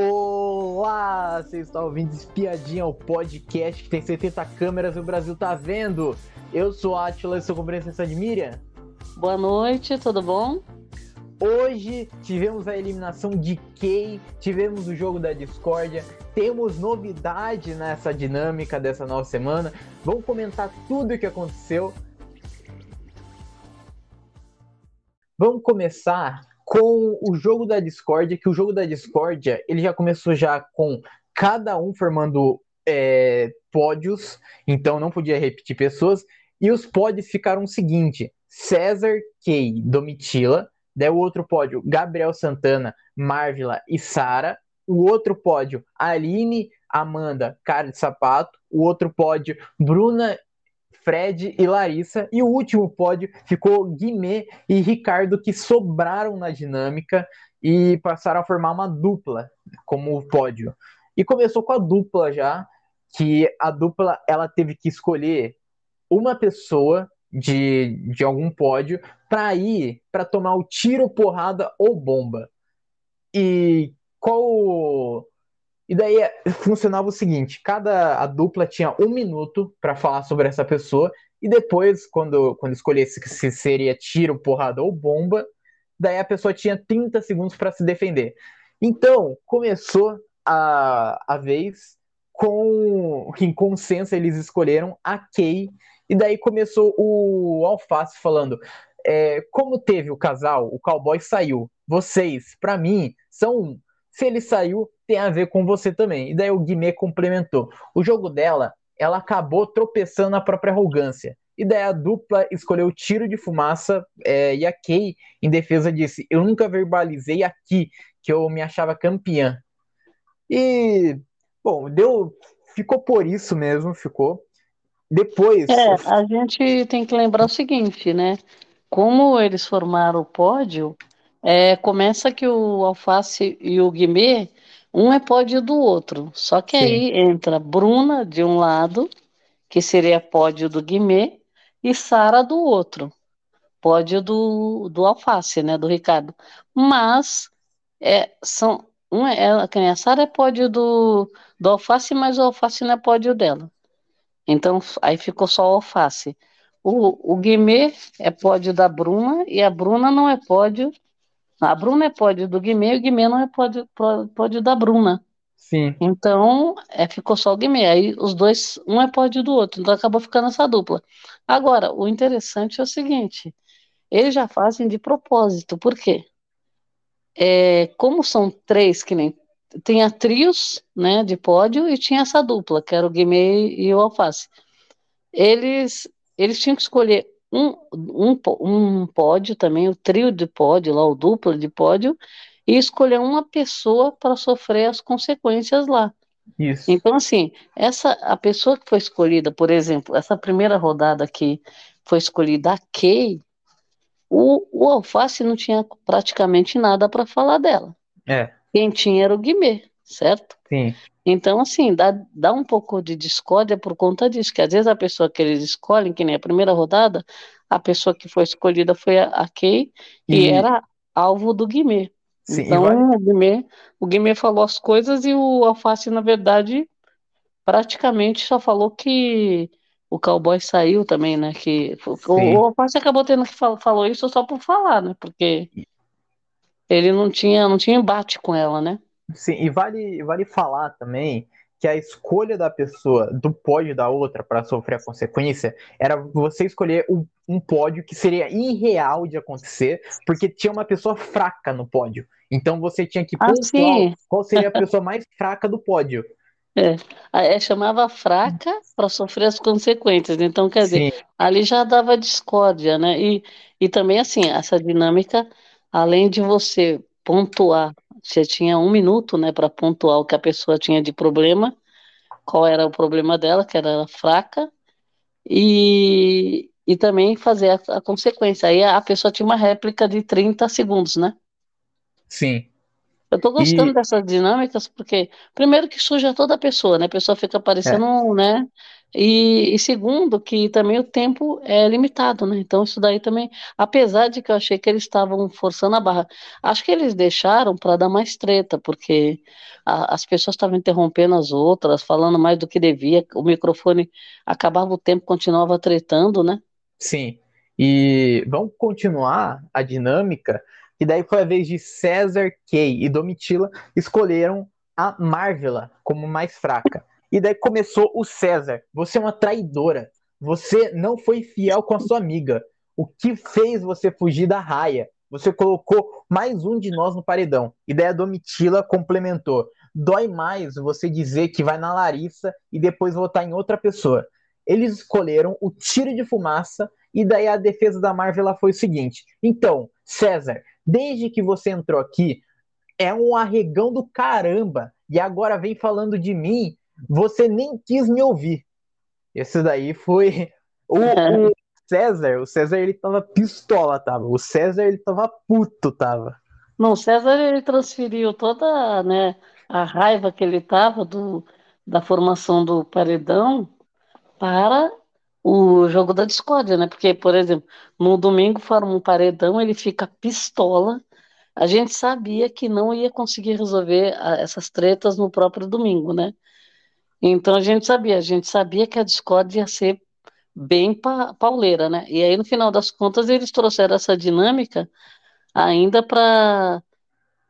Olá, você está ouvindo Espiadinha, o podcast que tem 70 câmeras e o Brasil tá vendo. Eu sou Atila e sou compreensão de Miriam. Boa noite, tudo bom? Hoje tivemos a eliminação de Kay, tivemos o jogo da discórdia, temos novidade nessa dinâmica dessa nova semana. Vamos comentar tudo o que aconteceu. Vamos começar com o jogo da discórdia, que o jogo da discórdia ele já começou já com cada um formando é, pódios, então não podia repetir pessoas, e os pódios ficaram o seguinte: César, Kay, Domitila, daí o outro pódio, Gabriel Santana, Marvila e Sara, o outro pódio, Aline, Amanda, Cara de Sapato, o outro pódio, Bruna Fred e Larissa. E o último pódio ficou Guimê e Ricardo, que sobraram na dinâmica e passaram a formar uma dupla como pódio. E começou com a dupla já, que a dupla ela teve que escolher uma pessoa de, de algum pódio para ir para tomar o tiro, porrada ou bomba. E qual e daí funcionava o seguinte: cada a dupla tinha um minuto para falar sobre essa pessoa, e depois, quando, quando escolhesse se seria tiro, porrada ou bomba, daí a pessoa tinha 30 segundos para se defender. Então, começou a, a vez com em consenso eles escolheram a Kay, e daí começou o Alface falando: é, como teve o casal, o cowboy saiu. Vocês, para mim, são se ele saiu, tem a ver com você também. E daí o Guimê complementou. O jogo dela, ela acabou tropeçando na própria arrogância. E daí a dupla escolheu tiro de fumaça é, e a Kay, em defesa, disse: Eu nunca verbalizei aqui que eu me achava campeã. E, bom, deu. Ficou por isso mesmo, ficou. Depois. É, a gente tem que lembrar o seguinte, né? Como eles formaram o pódio, é, começa que o Alface e o Guimê, um é pódio do outro. Só que Sim. aí entra Bruna de um lado, que seria pódio do Guimê, e Sara do outro. Pódio do, do Alface, né? Do Ricardo. Mas é, são. Um é, a Sara é pódio do, do Alface, mas o Alface não é pódio dela. Então aí ficou só o Alface. O, o Guimê é pódio da Bruna e a Bruna não é pódio a Bruna é pódio do Guimê e o Guimê não é pódio, pódio da Bruna. Sim. Então, é, ficou só o Guimê. Aí os dois, um é pódio do outro. Então acabou ficando essa dupla. Agora, o interessante é o seguinte: eles já fazem de propósito. Por quê? É, como são três que nem. Tem a trios né, de pódio e tinha essa dupla, que era o Guimê e o Alface. Eles, eles tinham que escolher um, um, um pódio também, o trio de pódio, lá, o duplo de pódio, e escolher uma pessoa para sofrer as consequências lá. Isso. Então, assim, essa a pessoa que foi escolhida, por exemplo, essa primeira rodada que foi escolhida a Kay, o, o Alface não tinha praticamente nada para falar dela. É. Quem tinha era o Guimê, certo? Sim. Então, assim, dá, dá um pouco de discórdia por conta disso, que às vezes a pessoa que eles escolhem, que nem a primeira rodada, a pessoa que foi escolhida foi a, a Kay, e... e era alvo do Guimê. Sim, então, vai... o, Guimê, o Guimê falou as coisas e o Alface, na verdade, praticamente só falou que o cowboy saiu também, né? Que o, o Alface acabou tendo que falar, falou isso só por falar, né? Porque ele não tinha, não tinha embate com ela, né? Sim, e vale, vale falar também que a escolha da pessoa do pódio da outra para sofrer a consequência era você escolher um, um, pódio que seria irreal de acontecer, porque tinha uma pessoa fraca no pódio. Então você tinha que ah, pontuar qual seria a pessoa mais fraca do pódio. É, é chamava fraca para sofrer as consequências. Então, quer dizer, Sim. ali já dava discórdia, né? E, e também, assim, essa dinâmica, além de você pontuar você tinha um minuto, né, para pontuar o que a pessoa tinha de problema, qual era o problema dela, que era fraca, e, e também fazer a, a consequência. Aí a, a, pessoa tinha uma réplica de 30 segundos, né? Sim. Eu tô gostando e... dessas dinâmicas porque, primeiro que suja toda a pessoa, né? A pessoa fica parecendo, é. né? E, e, segundo, que também o tempo é limitado, né? Então, isso daí também, apesar de que eu achei que eles estavam forçando a barra, acho que eles deixaram para dar mais treta, porque a, as pessoas estavam interrompendo as outras, falando mais do que devia, o microfone acabava o tempo, continuava tretando, né? Sim. E vamos continuar a dinâmica, e daí foi a vez de César, Kay e Domitila escolheram a Marvela como mais fraca. E daí começou o César. Você é uma traidora. Você não foi fiel com a sua amiga. O que fez você fugir da raia? Você colocou mais um de nós no paredão. E daí a Domitila complementou. Dói mais você dizer que vai na Larissa e depois votar em outra pessoa. Eles escolheram o tiro de fumaça e daí a defesa da Marvel foi o seguinte. Então, César, desde que você entrou aqui, é um arregão do caramba. E agora vem falando de mim você nem quis me ouvir. Esse daí foi o, o César. O César ele tava pistola, tava. O César ele tava puto, tava. Não, o César ele transferiu toda, né, a raiva que ele tava do, da formação do paredão para o jogo da discórdia, né? Porque, por exemplo, no domingo forma um paredão, ele fica pistola. A gente sabia que não ia conseguir resolver essas tretas no próprio domingo, né? Então a gente sabia, a gente sabia que a Discord ia ser bem pa pauleira, né? E aí no final das contas eles trouxeram essa dinâmica ainda para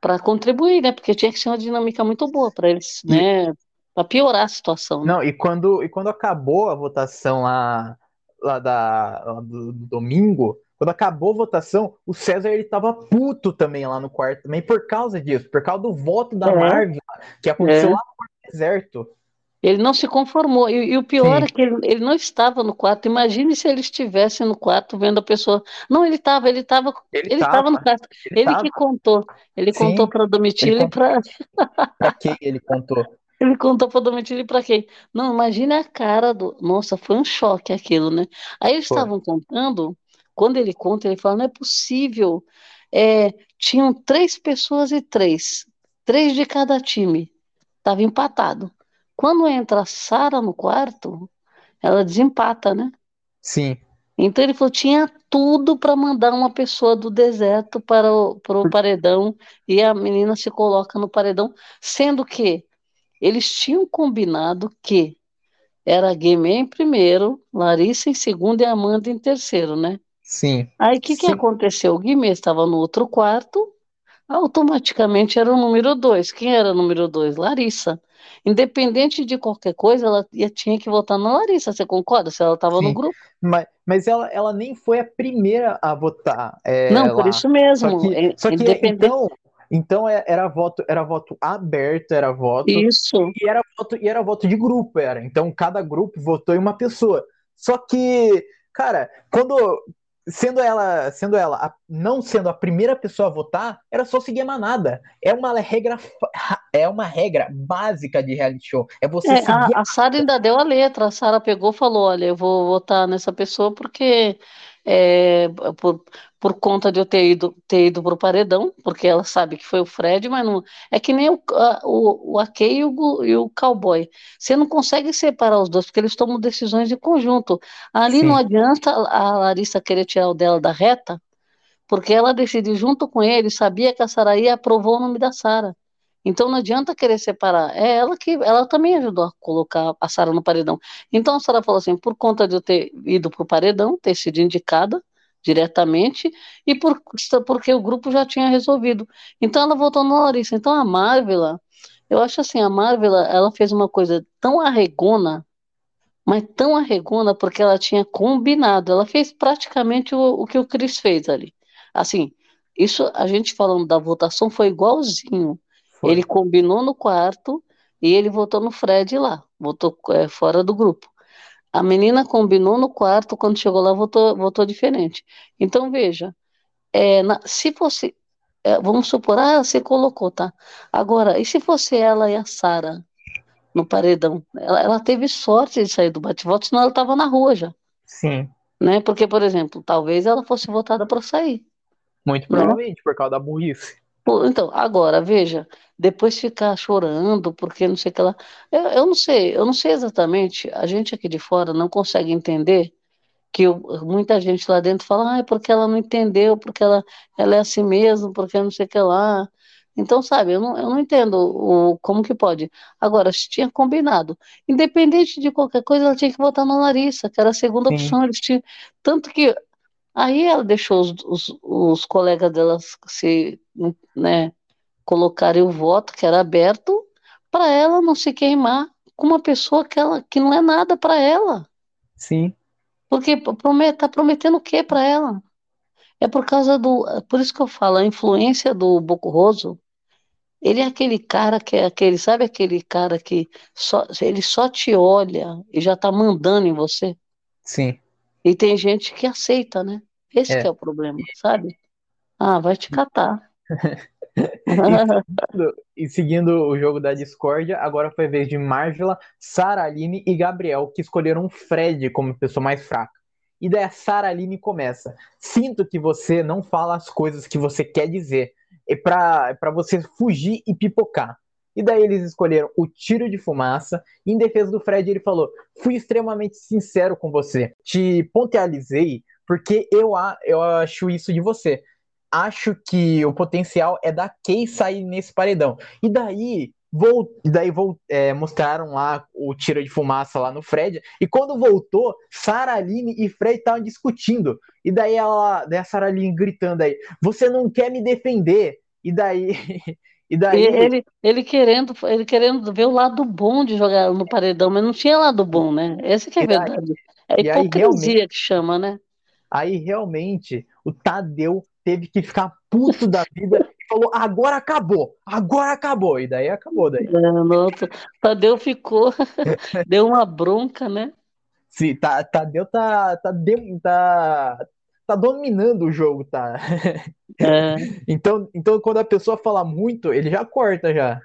para contribuir, né? Porque tinha que ser uma dinâmica muito boa para eles, e... né? Para piorar a situação. Né? Não, e quando e quando acabou a votação lá lá da lá do, do, domingo, quando acabou a votação, o César ele tava puto também lá no quarto, também por causa disso, por causa do voto da é. Marvel que aconteceu é. lá no deserto. Ele não se conformou. E, e o pior Sim. é que ele, ele, não estava no quarto. Imagine se ele estivesse no quarto vendo a pessoa. Não, ele estava, ele estava. Ele estava no quarto. Ele, ele que contou. Ele Sim. contou para Domitila e para. Para quem ele contou? Ele contou para Domitila e para quem? Não, imagine a cara do. Nossa, foi um choque aquilo, né? Aí eles estavam contando. Quando ele conta, ele fala: não é possível. É, tinham três pessoas e três. Três de cada time. Estava empatado. Quando entra a Sara no quarto, ela desempata, né? Sim. Então ele falou: tinha tudo para mandar uma pessoa do deserto para o, para o paredão e a menina se coloca no paredão, sendo que eles tinham combinado que era Guimê em primeiro, Larissa em segundo e Amanda em terceiro, né? Sim. Aí o que, que aconteceu? O Guimê estava no outro quarto, automaticamente era o número dois. Quem era o número dois? Larissa. Independente de qualquer coisa, ela ia, tinha que votar na Larissa, você concorda? Se ela estava no grupo. Mas, mas ela, ela nem foi a primeira a votar. É, Não, por isso mesmo. Só que, é, só que independente... então, então é, era voto, era voto aberto, era voto. Isso. E era voto, e era voto de grupo, era. Então cada grupo votou em uma pessoa. Só que, cara, quando sendo ela, sendo ela a, não sendo a primeira pessoa a votar, era só seguir a manada. É uma regra, é uma regra básica de reality show. É você é, seguir. A, a Sara ainda deu a letra. A Sara pegou e falou: olha, eu vou votar nessa pessoa porque é, por, por conta de eu ter ido, ter ido pro paredão, porque ela sabe que foi o Fred, mas não. É que nem o, a, o, o Akei e o, e o Cowboy. Você não consegue separar os dois, porque eles tomam decisões em conjunto. Ali Sim. não adianta a Larissa querer tirar o dela da reta, porque ela decidiu junto com ele, sabia que a Saraí aprovou o nome da Sara. Então não adianta querer separar. É ela que ela também ajudou a colocar a Sara no paredão. Então a Sara falou assim: por conta de eu ter ido para o paredão, ter sido indicada diretamente, e por, porque o grupo já tinha resolvido. Então ela voltou na Larissa. Então a Marvel, eu acho assim, a Marvel, ela fez uma coisa tão arregona, mas tão arregona porque ela tinha combinado. Ela fez praticamente o, o que o Cris fez ali. Assim, isso a gente falando da votação foi igualzinho. Foi. Ele combinou no quarto e ele votou no Fred lá, votou é, fora do grupo. A menina combinou no quarto, quando chegou lá, votou, votou diferente. Então, veja, é, na, se fosse, é, vamos supor, ah, você colocou, tá? Agora, e se fosse ela e a Sara no paredão? Ela, ela, teve sorte de sair do bate-voto, senão ela estava na rua já. Sim. Né? Porque, por exemplo, talvez ela fosse votada para sair. Muito né? provavelmente, né? por causa da burrice. Então, agora, veja, depois ficar chorando, porque não sei o que lá. Eu, eu não sei, eu não sei exatamente, a gente aqui de fora não consegue entender que eu, muita gente lá dentro fala, ah, é porque ela não entendeu, porque ela, ela é assim mesmo, porque não sei o que lá. Então, sabe, eu não, eu não entendo o, como que pode. Agora, se tinha combinado, independente de qualquer coisa, ela tinha que votar na Larissa, que era a segunda Sim. opção. Eles tinham, tanto que aí ela deixou os, os, os colegas dela se, né, colocarem o voto, que era aberto, para ela não se queimar com uma pessoa que, ela, que não é nada para ela. Sim. Porque promet, tá prometendo o que para ela? É por causa do. Por isso que eu falo, a influência do Bocoroso, ele é aquele cara que é aquele, sabe aquele cara que só, ele só te olha e já tá mandando em você? Sim. E tem gente que aceita, né? Esse é, é o problema, sabe? Ah, vai te catar. e, seguindo, o jogo da discórdia, agora foi a vez de Margela, Sara Aline e Gabriel, que escolheram Fred como pessoa mais fraca. E daí a Sara Aline começa. Sinto que você não fala as coisas que você quer dizer. É pra, pra você fugir e pipocar. E daí eles escolheram o tiro de fumaça. E em defesa do Fred, ele falou: Fui extremamente sincero com você. Te pontualizei porque eu, eu acho isso de você acho que o potencial é da Kay sair nesse paredão. E daí, vou, daí vou, é, mostraram lá o tiro de fumaça lá no Fred. E quando voltou, Sarah Aline e Fred estavam discutindo. E daí ela, daí a Sarah Aline gritando aí: Você não quer me defender? E daí. E daí... Ele, ele, querendo, ele querendo ver o lado bom de jogar no paredão, mas não tinha lado bom, né? Essa que é a verdade. É a hipocrisia que chama, né? Aí realmente o Tadeu teve que ficar puto da vida e falou: agora acabou, agora acabou. E daí acabou. Daí. É, nossa, Tadeu ficou, deu uma bronca, né? Sim, tá, Tadeu tá, tá, tá, tá dominando o jogo, tá? É. então, então, quando a pessoa fala muito, ele já corta já.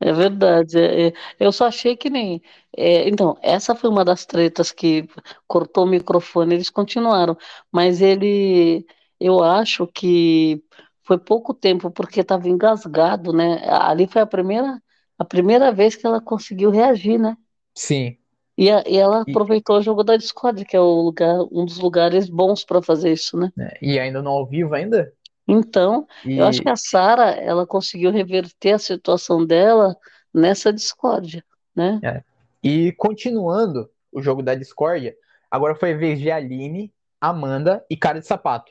É verdade. É, é, eu só achei que nem. É, então, essa foi uma das tretas que cortou o microfone, eles continuaram. Mas ele eu acho que foi pouco tempo, porque estava engasgado, né? Ali foi a primeira, a primeira vez que ela conseguiu reagir, né? Sim. E, a, e ela aproveitou e... o jogo da Discord, que é o lugar, um dos lugares bons para fazer isso, né? É, e ainda não ao vivo ainda? Então, e... eu acho que a Sara, ela conseguiu reverter a situação dela nessa discórdia, né? É. E continuando o jogo da discórdia, agora foi a vez de Aline, Amanda e Cara de Sapato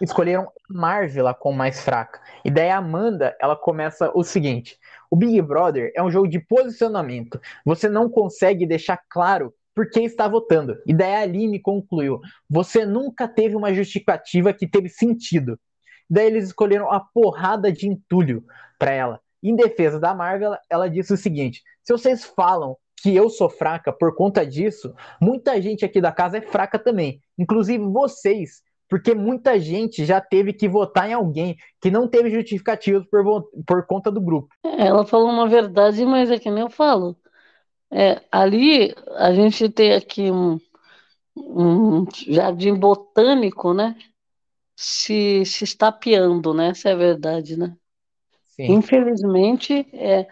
escolheram Marvel como mais fraca. E daí a Amanda, ela começa o seguinte: o Big Brother é um jogo de posicionamento. Você não consegue deixar claro por quem está votando. E daí a Aline concluiu: você nunca teve uma justificativa que teve sentido. Daí eles escolheram a porrada de entulho para ela. Em defesa da Marvel, ela disse o seguinte: se vocês falam que eu sou fraca por conta disso, muita gente aqui da casa é fraca também. Inclusive vocês porque muita gente já teve que votar em alguém que não teve justificativos por, por conta do grupo. Ela falou uma verdade, mas é que nem eu falo. É, ali a gente tem aqui um, um jardim botânico, né? Se, se estapeando, né? Essa é a verdade, né? Sim. Infelizmente, é,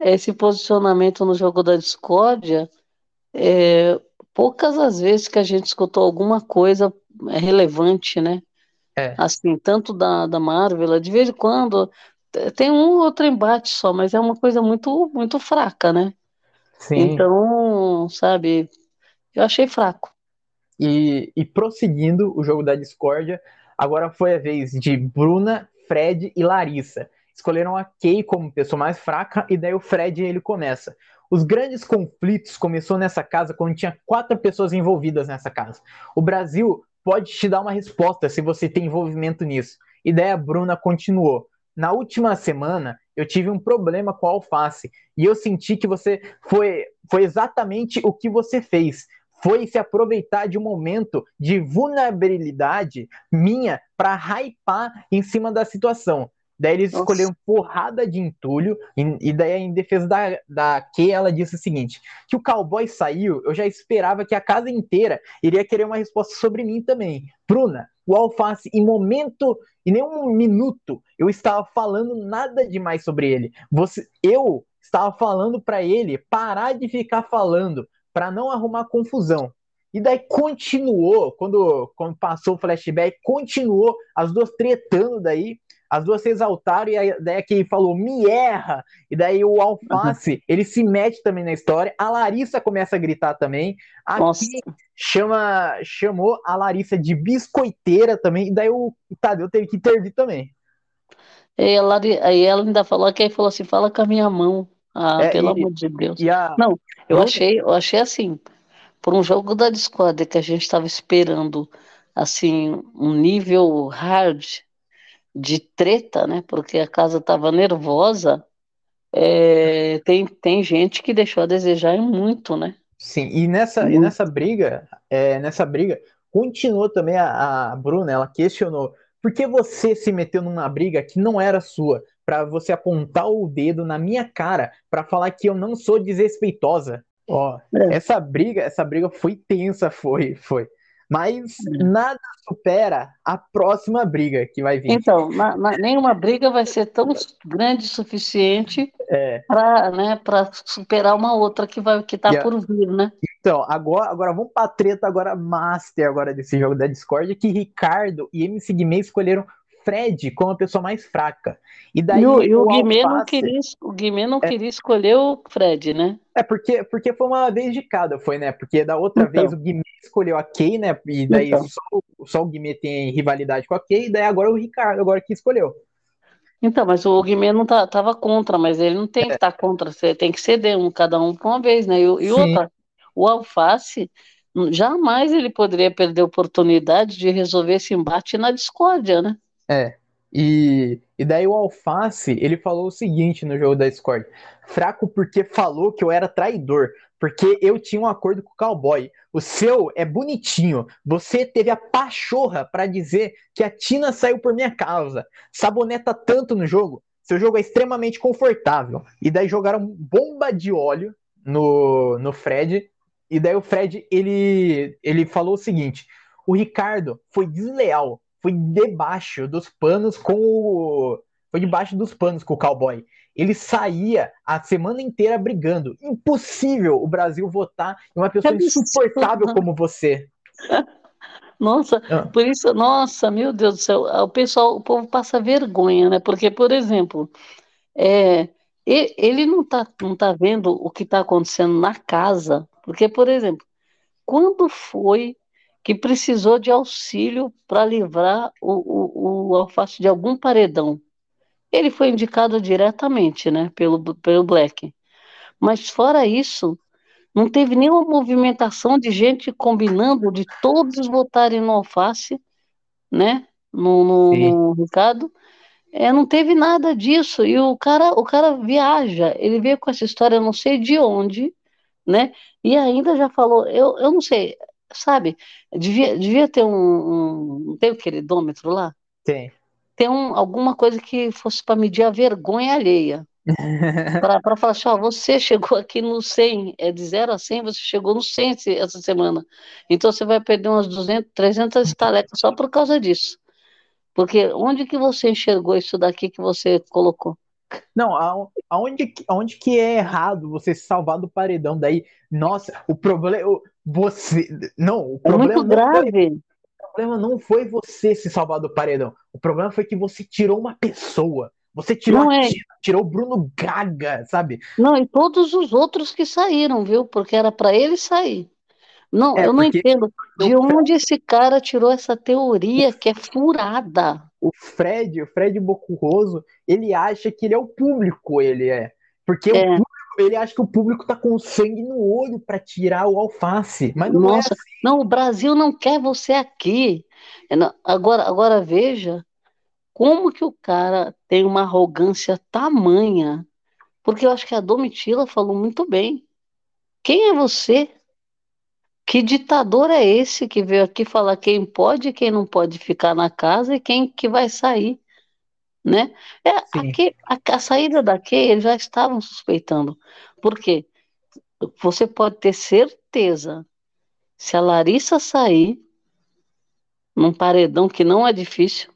esse posicionamento no jogo da discórdia, é, poucas as vezes que a gente escutou alguma coisa relevante, né? É. Assim, tanto da, da Marvel, de vez em quando tem um outro embate só, mas é uma coisa muito muito fraca, né? Sim. Então, sabe, eu achei fraco. E, e prosseguindo o jogo da discórdia, agora foi a vez de Bruna, Fred e Larissa. Escolheram a Kay como pessoa mais fraca e daí o Fred ele começa. Os grandes conflitos começou nessa casa quando tinha quatro pessoas envolvidas nessa casa. O Brasil pode te dar uma resposta se você tem envolvimento nisso. E daí a Bruna continuou. Na última semana, eu tive um problema com a alface e eu senti que você foi, foi exatamente o que você fez. Foi se aproveitar de um momento de vulnerabilidade minha para hypar em cima da situação. Daí eles Nossa. escolheram porrada de entulho, e, e, daí em defesa da, da Kay, ela disse o seguinte: que o cowboy saiu, eu já esperava que a casa inteira iria querer uma resposta sobre mim também. Bruna, o Alface, em momento, em nenhum minuto, eu estava falando nada demais sobre ele. Você, eu estava falando para ele parar de ficar falando, para não arrumar confusão. E daí continuou, quando, quando passou o flashback, continuou as duas tretando daí as duas se exaltaram e a ideia que falou me erra, e daí o Alface, uhum. ele se mete também na história, a Larissa começa a gritar também, aqui chama, chamou a Larissa de biscoiteira também, e daí o Tadeu teve que intervir também. E ela, aí ela ainda falou que aí falou assim, fala com a minha mão, ah, é, pelo e, amor de Deus. A... Não, eu achei, eu achei assim, por um jogo da Discord que a gente estava esperando, assim, um nível hard, de treta, né? Porque a casa estava nervosa. É, tem, tem gente que deixou a desejar muito, né? Sim, e nessa, e nessa briga, é, nessa briga, continuou também a, a Bruna, ela questionou por que você se meteu numa briga que não era sua, para você apontar o dedo na minha cara para falar que eu não sou desrespeitosa. Ó, é. essa briga, essa briga foi tensa, foi, foi. Mas nada supera a próxima briga que vai vir. Então, na, na, nenhuma briga vai ser tão grande o suficiente é. para né, superar uma outra que vai que está por vir, né? Então, agora, agora vamos para a treta agora master agora desse jogo da Discord, que Ricardo e MC Guimê escolheram Fred como a pessoa mais fraca. E daí e o, e o, o Guimê Alface... não queria, o Guimê não é... queria escolher o Fred, né? É porque, porque foi uma vez de cada, foi, né? Porque da outra então. vez o Guimê escolheu a Kay, né? E daí então. só, só, o Guimê tem rivalidade com a Kay, e daí agora o Ricardo agora que escolheu. Então, mas o Guimê não tá, tava contra, mas ele não tem é. que estar tá contra, você tem que ceder um, cada um por uma vez, né? E, e outra, o Alface, jamais ele poderia perder a oportunidade de resolver esse embate na discórdia, né? É. E, e daí o Alface, ele falou o seguinte no jogo da Discord: fraco porque falou que eu era traidor, porque eu tinha um acordo com o cowboy. O seu é bonitinho. Você teve a pachorra para dizer que a Tina saiu por minha causa. Saboneta tanto no jogo. Seu jogo é extremamente confortável. E daí jogaram bomba de óleo no, no Fred. E daí o Fred, ele, ele falou o seguinte: o Ricardo foi desleal foi debaixo dos panos com o. Foi debaixo dos panos com o cowboy. Ele saía a semana inteira brigando. Impossível o Brasil votar em uma pessoa insuportável como você. Nossa, ah. por isso, nossa, meu Deus do céu, o pessoal, o povo passa vergonha, né? Porque, por exemplo, é, ele não tá, não tá vendo o que está acontecendo na casa. Porque, por exemplo, quando foi que precisou de auxílio para livrar o, o, o alface de algum paredão. Ele foi indicado diretamente, né, pelo, pelo Black. Mas fora isso, não teve nenhuma movimentação de gente combinando de todos votarem no alface, né, no, no, no Ricardo. É, não teve nada disso. E o cara, o cara viaja, ele veio com essa história, não sei de onde, né? E ainda já falou, eu, eu não sei, sabe? Devia, devia ter um, um. Tem o queridômetro lá? Tem. Tem um, alguma coisa que fosse para medir a vergonha alheia. para falar assim, ó, você chegou aqui no 100, é de 0 a 100, você chegou no 100 essa semana. Então você vai perder umas 200, 300 estalecas só por causa disso. Porque onde que você enxergou isso daqui que você colocou? Não, aonde, aonde que é errado você salvar do paredão? Daí, nossa, o problema. Você. Não, o é problema. muito grave. Foi, o problema não foi você se salvar do paredão. O problema foi que você tirou uma pessoa. Você tirou, não é. tirou o Bruno Gaga, sabe? Não, e todos os outros que saíram, viu? Porque era para ele sair. Não, é, eu não entendo de onde esse cara tirou essa teoria que é furada. O Fred, o Fred Bocurroso, ele acha que ele é o público, ele é. Porque é. o público, ele acha que o público tá com sangue no olho para tirar o alface. Mas não é Nossa, é assim. não, o Brasil não quer você aqui. Agora, agora veja como que o cara tem uma arrogância tamanha. Porque eu acho que a Domitila falou muito bem. Quem é você que ditador é esse que veio aqui falar quem pode e quem não pode ficar na casa e quem que vai sair? Né? É, a, a, a, saída da Kay, eles já estavam suspeitando. Por quê? Você pode ter certeza, se a Larissa sair num paredão que não é difícil,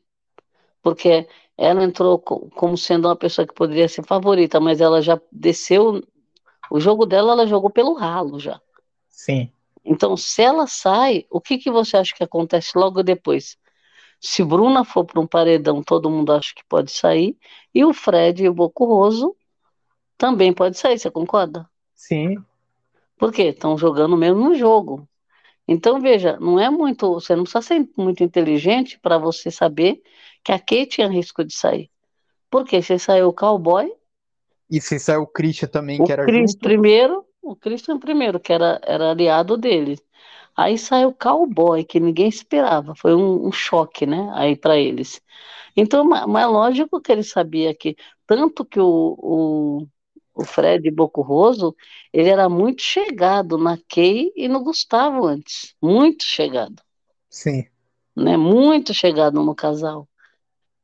porque ela entrou como sendo uma pessoa que poderia ser favorita, mas ela já desceu. O jogo dela, ela jogou pelo ralo já. Sim. Então, se ela sai, o que, que você acha que acontece logo depois? Se Bruna for para um paredão, todo mundo acha que pode sair, e o Fred e o Bocurroso também pode sair, você concorda? Sim. Por quê? Estão jogando o mesmo jogo. Então, veja, não é muito. Você não precisa ser muito inteligente para você saber que a Kate tinha risco de sair. Por quê? Você saiu o cowboy. E se saiu o Christian também, o que era Chris junto? primeiro, o Christian primeiro, que era, era aliado dele. Aí saiu o cowboy, que ninguém esperava. Foi um, um choque, né? Aí para eles. Então, mas lógico que ele sabia que tanto que o, o o Fred Bocurroso, ele era muito chegado na Kay e no Gustavo antes. Muito chegado. Sim. Né? Muito chegado no casal.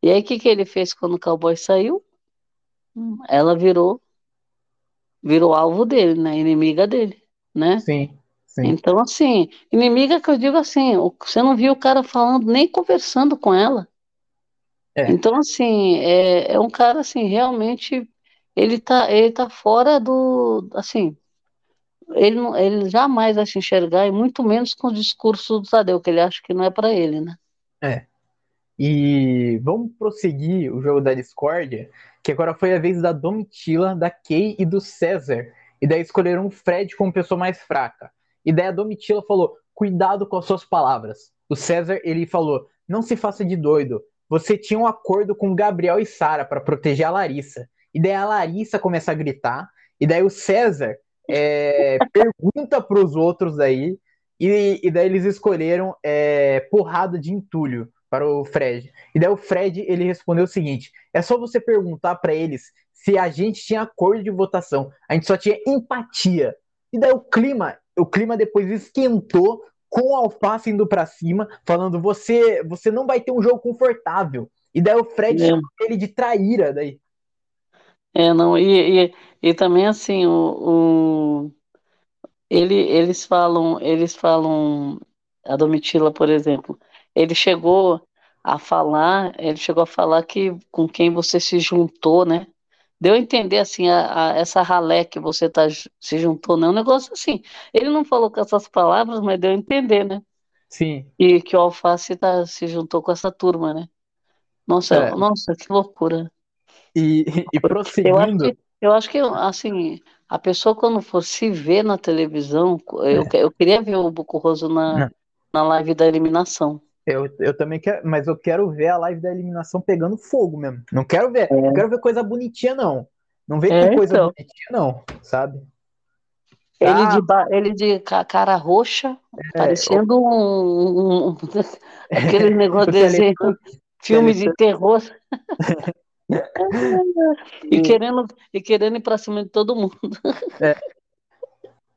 E aí, o que, que ele fez quando o cowboy saiu? Ela virou virou alvo dele, né? Inimiga dele, né? Sim, sim. Então, assim, inimiga que eu digo assim, você não viu o cara falando, nem conversando com ela. É. Então, assim, é, é um cara, assim, realmente ele tá, ele tá fora do, assim, ele, não, ele jamais vai se enxergar, e muito menos com o discurso do Tadeu, que ele acha que não é para ele, né? É. E vamos prosseguir o jogo da discórdia, que agora foi a vez da Domitila, da Kay e do César. E daí escolheram o Fred como pessoa mais fraca. E daí a Domitila falou: cuidado com as suas palavras. O César, ele falou: não se faça de doido. Você tinha um acordo com Gabriel e Sara para proteger a Larissa. E daí a Larissa começa a gritar. E daí o César é, pergunta para os outros daí. E, e, daí eles escolheram é, porrada de entulho para o Fred. E daí o Fred ele respondeu o seguinte: é só você perguntar para eles se a gente tinha acordo de votação. A gente só tinha empatia. E daí o clima, o clima depois esquentou com o Alface indo para cima, falando você, você não vai ter um jogo confortável. E daí o Fred é. chamou ele de traíra daí. É, não, e, e, e também assim, o, o, ele, eles falam, eles falam, a Domitila, por exemplo, ele chegou a falar, ele chegou a falar que com quem você se juntou, né? Deu a entender assim, a, a, essa ralé que você tá, se juntou, né? Um negócio assim. Ele não falou com essas palavras, mas deu a entender, né? Sim. E que o Alface tá, se juntou com essa turma, né? Nossa, é. nossa, que loucura. E, e prosseguindo. Eu acho, que, eu acho que, assim, a pessoa quando for se ver na televisão, eu, é. eu queria ver o Bucurroso na, na live da eliminação. Eu, eu também quero, mas eu quero ver a live da eliminação pegando fogo mesmo. Não quero ver, é. não quero ver coisa bonitinha, não. Não vem é, coisa então. bonitinha, não, sabe? Ele, ah, de, ele de cara roxa, é, parecendo um, um, um, aquele negócio de desenho, filme de terror. e, querendo, e querendo ir pra cima de todo mundo. É.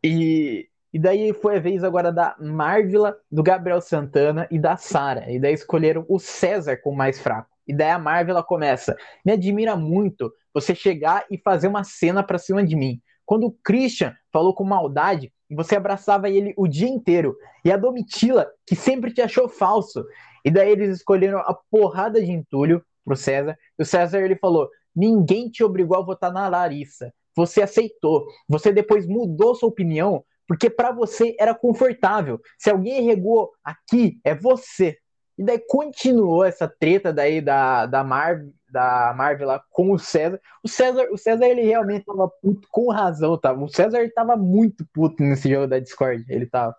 E, e daí foi a vez agora da Marvila, do Gabriel Santana e da Sara. E daí escolheram o César como mais fraco. E daí a Marvila começa: Me admira muito você chegar e fazer uma cena pra cima de mim. Quando o Christian falou com maldade, você abraçava ele o dia inteiro. E a Domitila, que sempre te achou falso. E daí eles escolheram a porrada de entulho, pro César. E o César ele falou: ninguém te obrigou a votar na Larissa. Você aceitou. Você depois mudou sua opinião porque para você era confortável. Se alguém regou aqui, é você. E daí continuou essa treta daí da, da, Mar, da Marvel lá com o César. O César, o César ele realmente tava puto com razão, tá? O César ele tava muito puto nesse jogo da Discord, ele tava.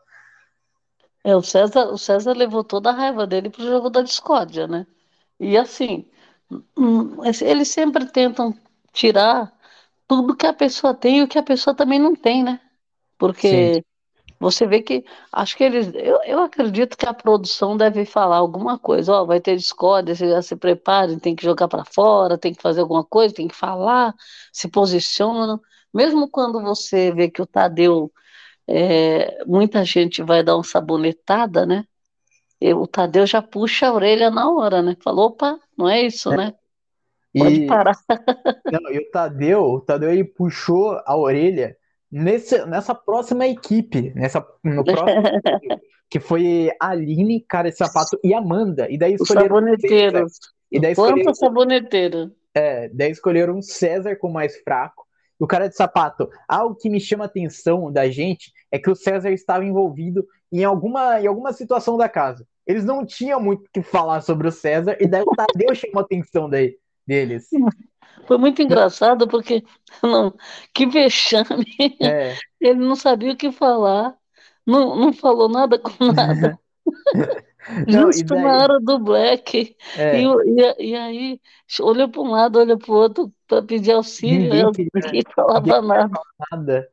É, o César, o César levou toda a raiva dele pro jogo da Discord, né? E assim, Hum, eles sempre tentam tirar tudo que a pessoa tem e o que a pessoa também não tem, né? Porque Sim. você vê que acho que eles, eu, eu acredito que a produção deve falar alguma coisa, ó, vai ter discórdia, se, se preparem, tem que jogar para fora, tem que fazer alguma coisa, tem que falar, se posicionam. Mesmo quando você vê que o Tadeu, é, muita gente vai dar uma sabonetada, né? o Tadeu já puxa a orelha na hora, né? Falou, opa, não é isso, é. né? Pode e, parar. Não, e o Tadeu, o Tadeu ele puxou a orelha nesse, nessa próxima equipe, nessa, no próximo que foi a Aline, cara de sapato e Amanda. E daí escolheram. Saboneteiros. E daí escolheram. saboneteiro. É, daí escolheram César como mais fraco. E o cara de sapato, algo que me chama a atenção da gente é que o César estava envolvido em alguma, em alguma situação da casa. Eles não tinham muito o que falar sobre o César, e daí o Tadeu chamou a atenção daí, deles. Foi muito engraçado, porque não, que vexame. É. Ele não sabia o que falar, não, não falou nada com nada. Não, Justo na hora do Black. É. E, e, e, aí olhou para um lado, olhou para o outro para pedir auxílio. Ninguém, queria, ninguém falava ninguém nada. nada.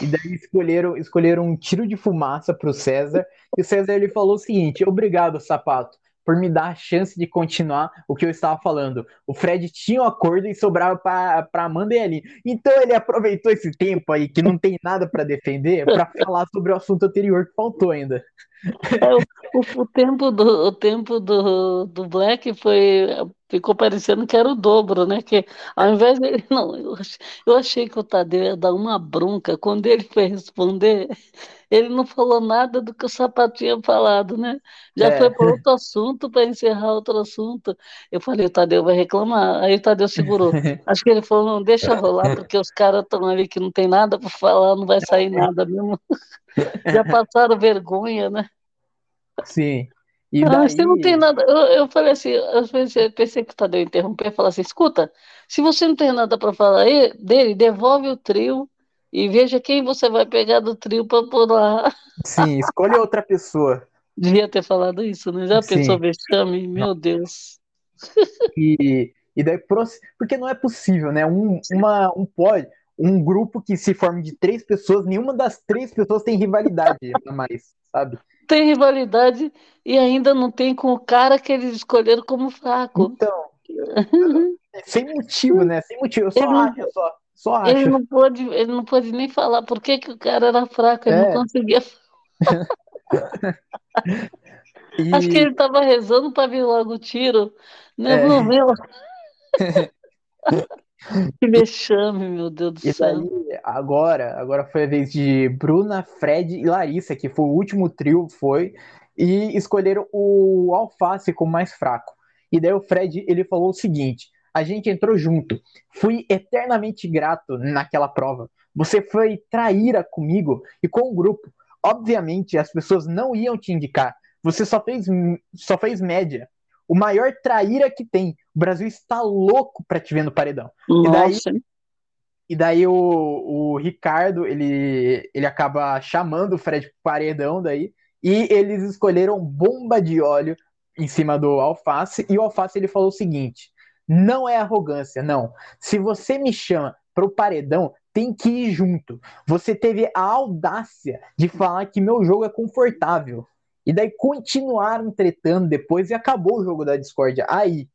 E daí escolheram, escolheram um tiro de fumaça para o César. E o César ele falou o seguinte: Obrigado, sapato, por me dar a chance de continuar o que eu estava falando. O Fred tinha um acordo e sobrava para Amanda e ali. Então ele aproveitou esse tempo aí que não tem nada para defender para falar sobre o assunto anterior que faltou ainda. É, o, o, tempo do o tempo do, do Black foi ficou parecendo que era o dobro, né? Que ao invés de não, eu, eu achei que o Tadeu ia dar uma bronca quando ele foi responder. Ele não falou nada do que o sapato tinha falado, né? Já é. foi para outro assunto para encerrar outro assunto. Eu falei, o Tadeu vai reclamar. Aí o Tadeu segurou. Acho que ele falou, não deixa rolar porque os caras estão ali que não tem nada para falar, não vai sair nada mesmo. Já passaram vergonha, né? Sim. E daí... Ah, você não tem nada. Eu, eu falei assim, às vezes eu pensei que o Tadeu interromper e falar assim: escuta, se você não tem nada para falar aí, dele, devolve o trio e veja quem você vai pegar do trio para pôr lá. Sim, escolha outra pessoa. Devia ter falado isso, né? Já Sim. pensou vexame? Meu Deus. E, e daí, porque não é possível, né? Um, uma, um pode um grupo que se forma de três pessoas, nenhuma das três pessoas tem rivalidade a mais, sabe? Tem rivalidade e ainda não tem com o cara que eles escolheram como fraco. Então, sem motivo, né? Sem motivo, eu só ele, acho, só, só acho. Ele não pode, ele não pode nem falar por que, que o cara era fraco, ele é. não conseguia. e... Acho que ele estava rezando para vir logo o tiro, né? É. Não viu? Que vexame, meu Deus do e céu. Daí, agora, agora foi a vez de Bruna, Fred e Larissa, que foi o último trio, foi, e escolheram o Alface como mais fraco. E daí o Fred, ele falou o seguinte, a gente entrou junto, fui eternamente grato naquela prova. Você foi traíra comigo e com o grupo. Obviamente, as pessoas não iam te indicar. Você só fez, só fez média o maior traíra que tem. O Brasil está louco para te ver no paredão. Nossa. E daí, e daí o, o Ricardo, ele, ele acaba chamando o Fred pro paredão daí, e eles escolheram bomba de óleo em cima do Alface, e o Alface ele falou o seguinte, não é arrogância, não. Se você me chama pro paredão, tem que ir junto. Você teve a audácia de falar que meu jogo é confortável. E daí continuaram tretando depois e acabou o jogo da discórdia aí.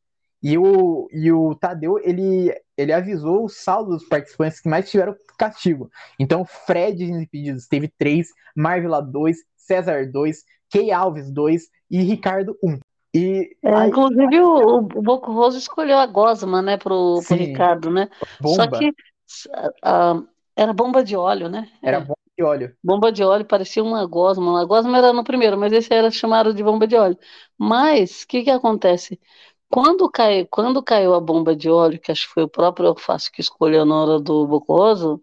E o, e o Tadeu, ele, ele avisou o saldo dos participantes que mais tiveram castigo. Então, Fred Impedidos teve 3, Marvila 2, César 2, Key Alves 2 e Ricardo 1. E, é, aí, inclusive, o, o Boco Roso escolheu a Gosma, né, pro, pro Ricardo, né? Bomba. Só que uh, era bomba de óleo, né? Era bomba de óleo. Bomba de óleo parecia uma gosma. Uma gosma era no primeiro, mas esse era chamado de bomba de óleo. Mas, o que que acontece? Quando, cai, quando caiu a bomba de óleo, que acho que foi o próprio Alface que escolheu na hora do Bocoso,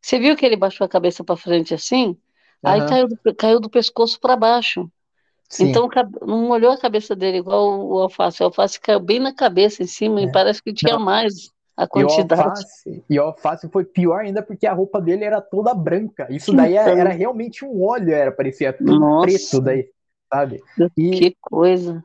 você viu que ele baixou a cabeça para frente assim? Uhum. Aí caiu, caiu do pescoço para baixo. Sim. Então não molhou a cabeça dele igual o alface. O alface caiu bem na cabeça em cima é. e parece que tinha não. mais a quantidade. E o, alface, e o alface foi pior ainda porque a roupa dele era toda branca. Isso daí então... era, realmente um óleo, era, parecia tudo Nossa. preto daí, sabe? E, que coisa.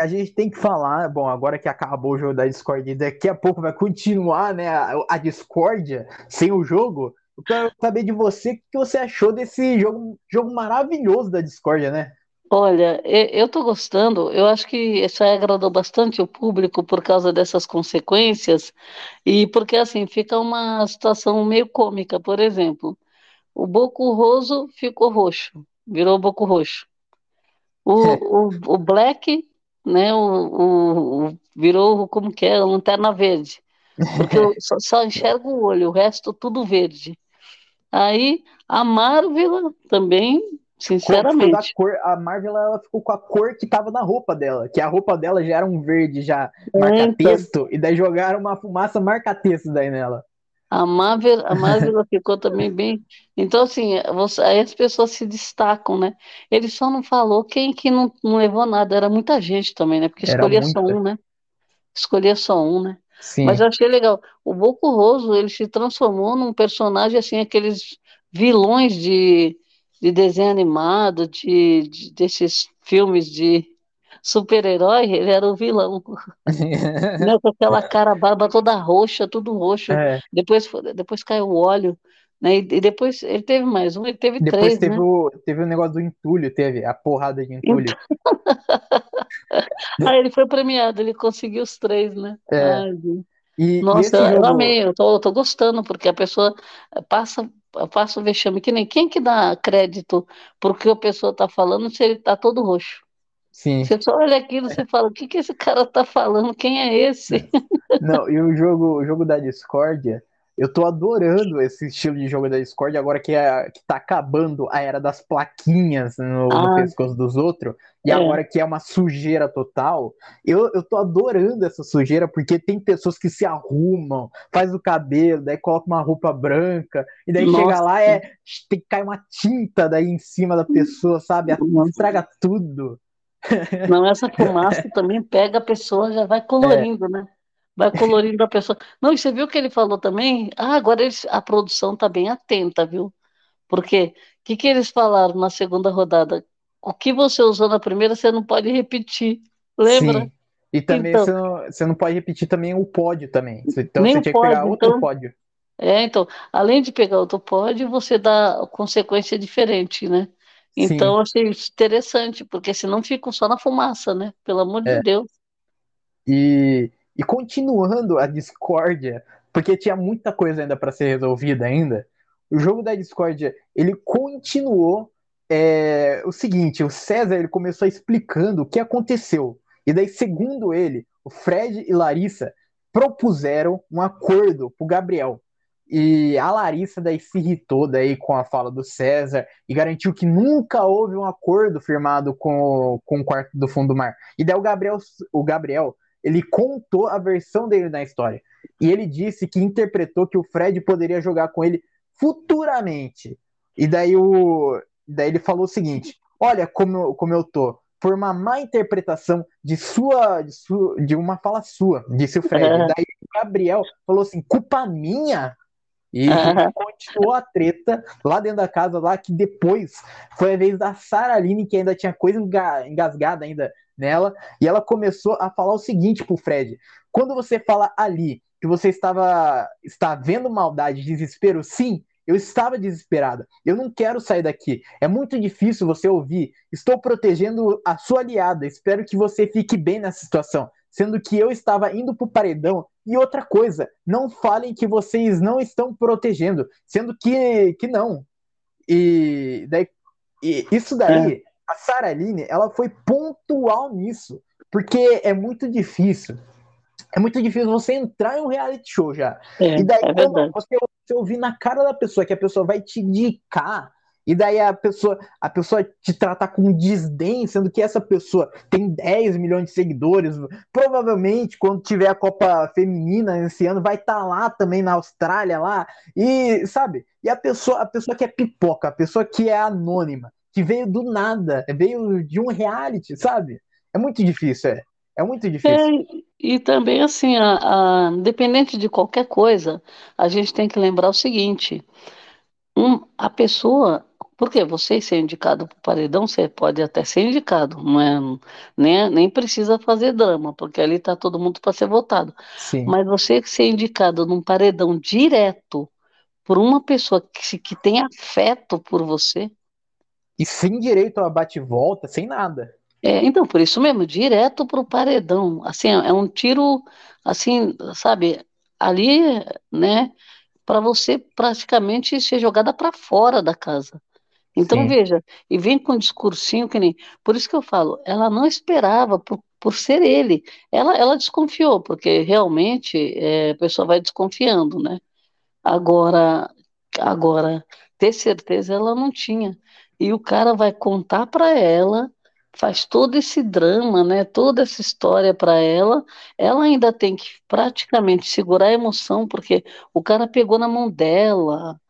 A gente tem que falar, bom, agora que acabou o jogo da Discord, daqui a pouco vai continuar, né, a, a discórdia sem o jogo. Eu quero saber de você o que você achou desse jogo, jogo maravilhoso da discórdia, né? Olha, eu estou gostando, eu acho que isso agradou bastante o público por causa dessas consequências, e porque assim fica uma situação meio cômica, por exemplo, o Boco Roso ficou roxo, virou Boco Roxo. O, o, o Black né, o, o, virou, como que é, a lanterna verde. Porque eu só, só enxergo o olho, o resto tudo verde. Aí a Marvel também, sinceramente. Cor, a Marvel ela ficou com a cor que tava na roupa dela, que a roupa dela já era um verde já marca-texto, então, e daí jogaram uma fumaça marca-texto daí nela. A Marvel, a Marvel ficou também bem. Então, assim, você, aí as pessoas se destacam, né? Ele só não falou quem que não, não levou nada, era muita gente também, né? Porque escolhia só um, né? Escolhia só um, né? Sim. Mas eu achei legal. O Boco Roso, ele se transformou num personagem, assim, aqueles vilões de, de desenho animado, de, de desses filmes de super-herói, ele era o vilão. né, com aquela cara, barba toda roxa, tudo roxo. É. Depois, depois caiu o óleo. Né? E depois ele teve mais um, ele teve depois três. Teve, né? o, teve o negócio do entulho, teve a porrada de entulho. Aí ele foi premiado, ele conseguiu os três, né? É. Ai, e, Nossa, e eu, jogo... amei, eu tô, eu tô gostando, porque a pessoa passa, passa o vexame, que nem quem que dá crédito porque a pessoa tá falando se ele tá todo roxo? Sim. Você só olha aquilo e fala, o que, que esse cara tá falando? Quem é esse? Não, e o jogo, o jogo da discórdia, eu tô adorando esse estilo de jogo da Discord, agora que, é, que tá acabando a era das plaquinhas no, ah, no pescoço dos outros, e é. agora que é uma sujeira total. Eu, eu tô adorando essa sujeira, porque tem pessoas que se arrumam, faz o cabelo, daí coloca uma roupa branca, e daí Nossa. chega lá, é, tem que cair uma tinta daí em cima da pessoa, sabe? Estraga tudo. Não, essa fumaça também pega a pessoa, já vai colorindo, é. né? vai colorindo a pessoa. Não, e você viu que ele falou também? Ah, agora eles, a produção está bem atenta, viu? Porque o que, que eles falaram na segunda rodada? O que você usou na primeira, você não pode repetir. Lembra? Sim. E também então, você, não, você não pode repetir também o pódio também. Então você tinha que pegar outro então, pódio. É, então, além de pegar outro pódio, você dá consequência diferente, né? Então, Sim. achei interessante, porque senão ficam só na fumaça, né? Pelo amor é. de Deus. E, e continuando a discórdia, porque tinha muita coisa ainda para ser resolvida ainda, o jogo da discórdia, ele continuou é, o seguinte, o César ele começou explicando o que aconteceu. E daí, segundo ele, o Fred e Larissa propuseram um acordo pro Gabriel. E a Larissa daí se irritou daí com a fala do César e garantiu que nunca houve um acordo firmado com, com o quarto do fundo do mar. E daí o Gabriel, o Gabriel ele contou a versão dele na história. E ele disse que interpretou que o Fred poderia jogar com ele futuramente. E daí, o, daí ele falou o seguinte: Olha como, como eu tô. Por uma má interpretação de sua, de sua, de uma fala sua, disse o Fred. É. Daí o Gabriel falou assim: culpa minha? E continuou a treta lá dentro da casa, lá que depois foi a vez da Sara Aline, que ainda tinha coisa engasgada ainda nela, e ela começou a falar o seguinte pro Fred: quando você fala ali que você estava está vendo maldade, desespero, sim, eu estava desesperada. Eu não quero sair daqui. É muito difícil você ouvir. Estou protegendo a sua aliada. Espero que você fique bem nessa situação. Sendo que eu estava indo pro paredão. E outra coisa, não falem que vocês não estão protegendo, sendo que, que não. E, daí, e isso daí é a Sarah Aline, ela foi pontual nisso, porque é muito difícil. É muito difícil você entrar em um reality show já. É, e daí, é você, você ouvir na cara da pessoa que a pessoa vai te indicar, e daí a pessoa, a pessoa te tratar com desdém, sendo que essa pessoa tem 10 milhões de seguidores, provavelmente quando tiver a Copa Feminina esse ano vai estar tá lá também na Austrália lá, e sabe? E a pessoa, a pessoa que é pipoca, a pessoa que é anônima, que veio do nada, veio de um reality, sabe? É muito difícil, é. É muito difícil. É, e também, assim, a, a, independente de qualquer coisa, a gente tem que lembrar o seguinte: um, a pessoa. Porque você ser indicado para o paredão, você pode até ser indicado, não é, nem, nem precisa fazer drama, porque ali está todo mundo para ser votado. Sim. Mas você ser indicado num paredão direto por uma pessoa que, que tem afeto por você, e sem direito a bate-volta, sem nada. É, então, por isso mesmo, direto pro paredão. Assim, é um tiro, assim, sabe, ali, né, para você praticamente ser jogada para fora da casa. Então, Sim. veja, e vem com um discursinho que nem. Por isso que eu falo, ela não esperava, por, por ser ele. Ela, ela desconfiou, porque realmente é, a pessoa vai desconfiando, né? Agora, agora, ter certeza ela não tinha. E o cara vai contar para ela, faz todo esse drama, né? Toda essa história para ela. Ela ainda tem que praticamente segurar a emoção, porque o cara pegou na mão dela,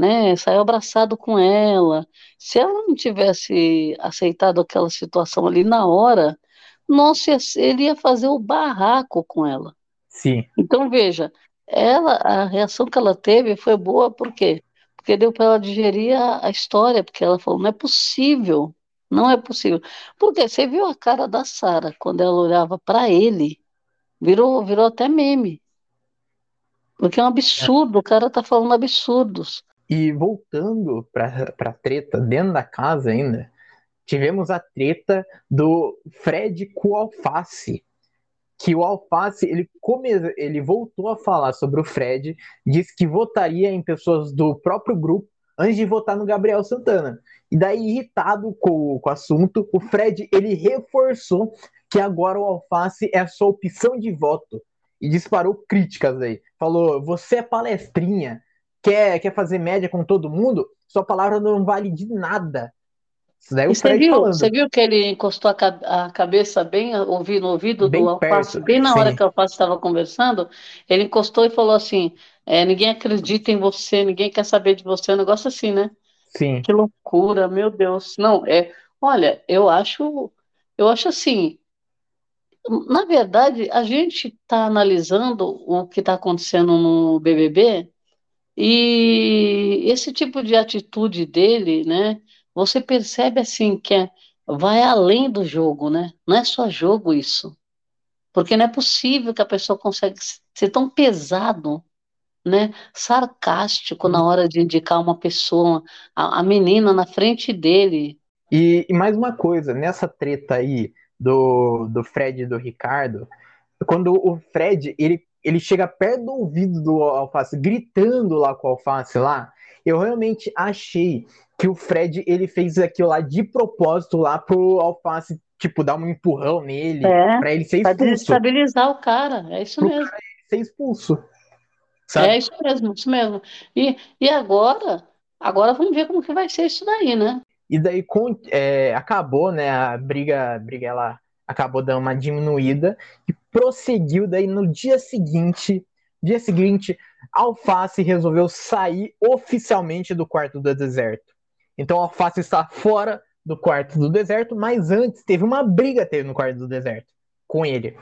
né? Saiu abraçado com ela. Se ela não tivesse aceitado aquela situação ali na hora, nossa, ele ia fazer o barraco com ela. Sim. Então veja, ela, a reação que ela teve foi boa, por quê? Porque deu para ela digerir a, a, história, porque ela falou, não é possível, não é possível. Porque você viu a cara da Sara quando ela olhava para ele, virou, virou até meme. Porque é um absurdo, é. o cara tá falando absurdos. E voltando para a treta dentro da casa ainda, tivemos a treta do Fred com o Alface que o Alface ele, come, ele voltou a falar sobre o Fred, disse que votaria em pessoas do próprio grupo antes de votar no Gabriel Santana. E daí, irritado com, com o assunto, o Fred ele reforçou que agora o Alface é a sua opção de voto. E disparou críticas aí. Falou: você é palestrinha, quer, quer fazer média com todo mundo? Sua palavra não vale de nada. Isso daí é o você, viu, você viu que ele encostou a, a cabeça bem ouvi, no ouvido bem do Alface, perto, bem na sim. hora que o Alface estava conversando, ele encostou e falou assim, é, ninguém acredita em você, ninguém quer saber de você, um negócio assim, né? Sim. Que loucura, meu Deus. Não, é, olha, eu acho, eu acho assim, na verdade, a gente está analisando o que está acontecendo no BBB e esse tipo de atitude dele, né? você percebe assim que é, vai além do jogo, né? Não é só jogo isso. Porque não é possível que a pessoa consiga ser tão pesado, né? Sarcástico na hora de indicar uma pessoa, a, a menina na frente dele. E, e, mais uma coisa, nessa treta aí do, do Fred e do Ricardo, quando o Fred ele, ele chega perto do ouvido do Alface, gritando lá com o Alface lá, eu realmente achei que o Fred ele fez aquilo lá de propósito lá pro Alface, tipo, dar um empurrão nele, é, pra ele ser expulso. Pra desestabilizar o cara, é isso mesmo. Cara ser expulso. Sabe? É isso mesmo, isso mesmo. E, e agora, agora vamos ver como que vai ser isso daí, né? E daí com, é, acabou, né, a briga, a briga ela acabou dando uma diminuída e prosseguiu daí no dia seguinte, dia seguinte, Alface resolveu sair oficialmente do quarto do deserto. Então Alface está fora do quarto do deserto, mas antes teve uma briga teve no quarto do deserto com ele.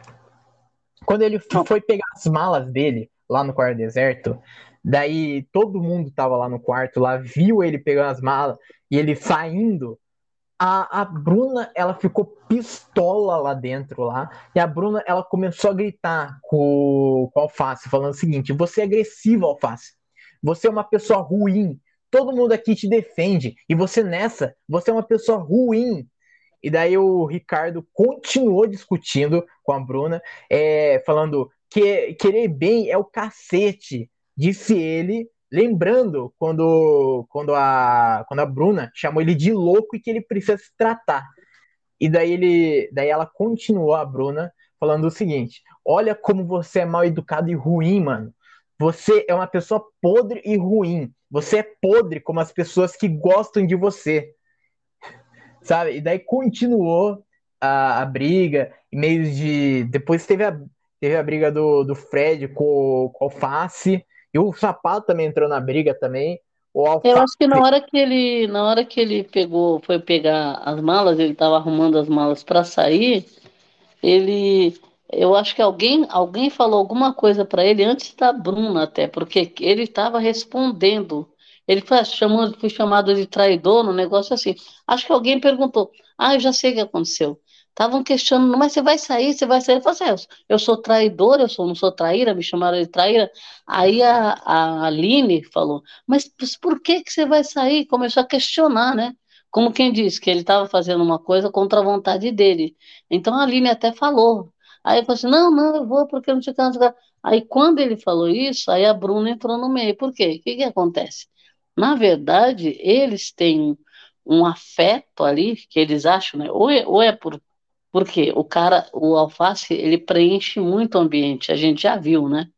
Quando ele foi pegar as malas dele lá no quarto do deserto, daí todo mundo tava lá no quarto, lá viu ele pegando as malas e ele saindo. A, a Bruna, ela ficou pistola lá dentro lá, e a Bruna, ela começou a gritar com, com o Alface, falando o seguinte: "Você é agressivo, Alface. Você é uma pessoa ruim todo mundo aqui te defende. E você nessa, você é uma pessoa ruim. E daí o Ricardo continuou discutindo com a Bruna, é, falando que querer bem é o cacete, disse ele, lembrando quando, quando, a, quando a Bruna chamou ele de louco e que ele precisa se tratar. E daí, ele, daí ela continuou, a Bruna, falando o seguinte: Olha como você é mal educado e ruim, mano. Você é uma pessoa podre e ruim. Você é podre como as pessoas que gostam de você. Sabe? E daí continuou a, a briga, meio de. Depois teve a, teve a briga do, do Fred com, com o Alface. E o Sapato também entrou na briga também. O Alface... Eu acho que na hora que ele, na hora que ele pegou, foi pegar as malas, ele estava arrumando as malas para sair, ele eu acho que alguém, alguém falou alguma coisa para ele antes da Bruna até, porque ele estava respondendo. Ele foi chamado, foi chamado de traidor, no negócio assim. Acho que alguém perguntou. Ah, eu já sei o que aconteceu. Estavam questionando, mas você vai sair, você vai sair. Eu falei assim, eu sou traidor, eu sou, não sou traíra, me chamaram de traíra. Aí a, a Aline falou, mas por que, que você vai sair? Começou a questionar, né? Como quem disse que ele estava fazendo uma coisa contra a vontade dele. Então a Aline até falou, Aí eu falei assim, não, não, eu vou porque não tinha canto. Aí quando ele falou isso, aí a Bruna entrou no meio. Por quê? O que, que acontece? Na verdade, eles têm um afeto ali, que eles acham, né? Ou é, ou é por, Porque o cara, o alface, ele preenche muito o ambiente, a gente já viu, né?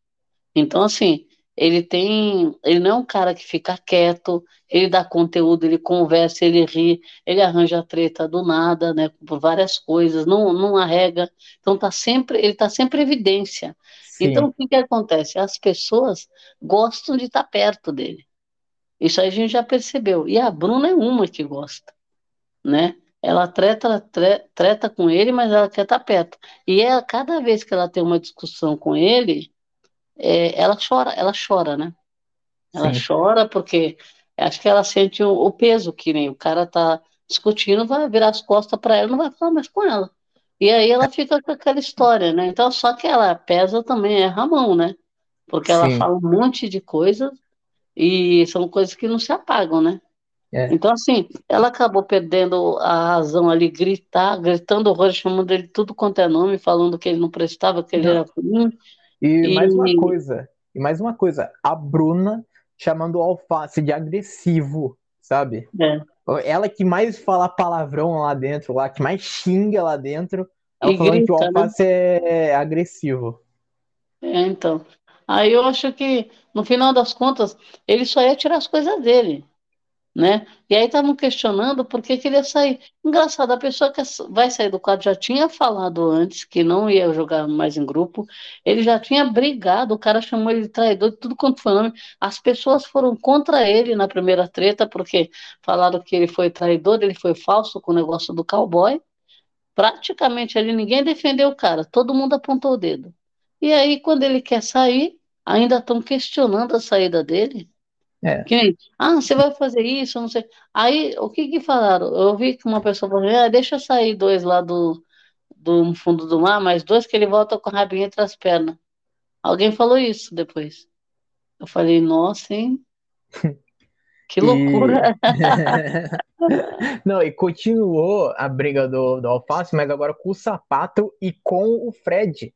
Então, assim, ele tem. Ele não é um cara que fica quieto, ele dá conteúdo, ele conversa, ele ri, ele arranja treta do nada, né? Por várias coisas, não, não arrega. Então tá sempre, ele tá sempre em evidência. Sim. Então o que, que acontece? As pessoas gostam de estar tá perto dele. Isso aí a gente já percebeu. E a Bruna é uma que gosta, né? Ela treta, treta, treta com ele, mas ela quer estar tá perto. E é cada vez que ela tem uma discussão com ele, é, ela chora, ela chora, né? Ela Sim. chora porque acho que ela sente o, o, peso que nem o cara tá discutindo, vai virar as costas para ela, não vai falar mais com ela. E aí ela fica com aquela história, né? Então, só que ela pesa também, é Ramon, né? Porque ela Sim. fala um monte de coisas e são coisas que não se apagam, né? É. Então, assim, ela acabou perdendo a razão ali, gritar, gritando horror, chamando ele tudo quanto é nome, falando que ele não prestava, que ele não. era ruim. E, e, mais uma coisa, e mais uma coisa, a Bruna chamando o Alface de agressivo, sabe? É. Ela que mais fala palavrão lá dentro, lá, que mais xinga lá dentro, ela e falando grita, que o né? Alface né? é agressivo. É, então. Aí eu acho que, no final das contas, ele só ia tirar as coisas dele né? E aí estavam questionando por que queria sair. Engraçado, a pessoa que vai sair do quadro já tinha falado antes que não ia jogar mais em grupo, ele já tinha brigado, o cara chamou ele de traidor, tudo quanto foi nome. As pessoas foram contra ele na primeira treta, porque falaram que ele foi traidor, ele foi falso com o negócio do cowboy. Praticamente ali ninguém defendeu o cara, todo mundo apontou o dedo. E aí, quando ele quer sair, ainda estão questionando a saída dele. É. Que, ah, você vai fazer isso, não sei. Aí, o que que falaram? Eu vi que uma pessoa falou, ah, deixa sair dois lá do, do fundo do mar, mas dois que ele volta com a rabinha entre as pernas. Alguém falou isso depois. Eu falei, nossa, hein? Que loucura! E... não, e continuou a briga do, do Alface, mas agora com o Sapato e com o Fred.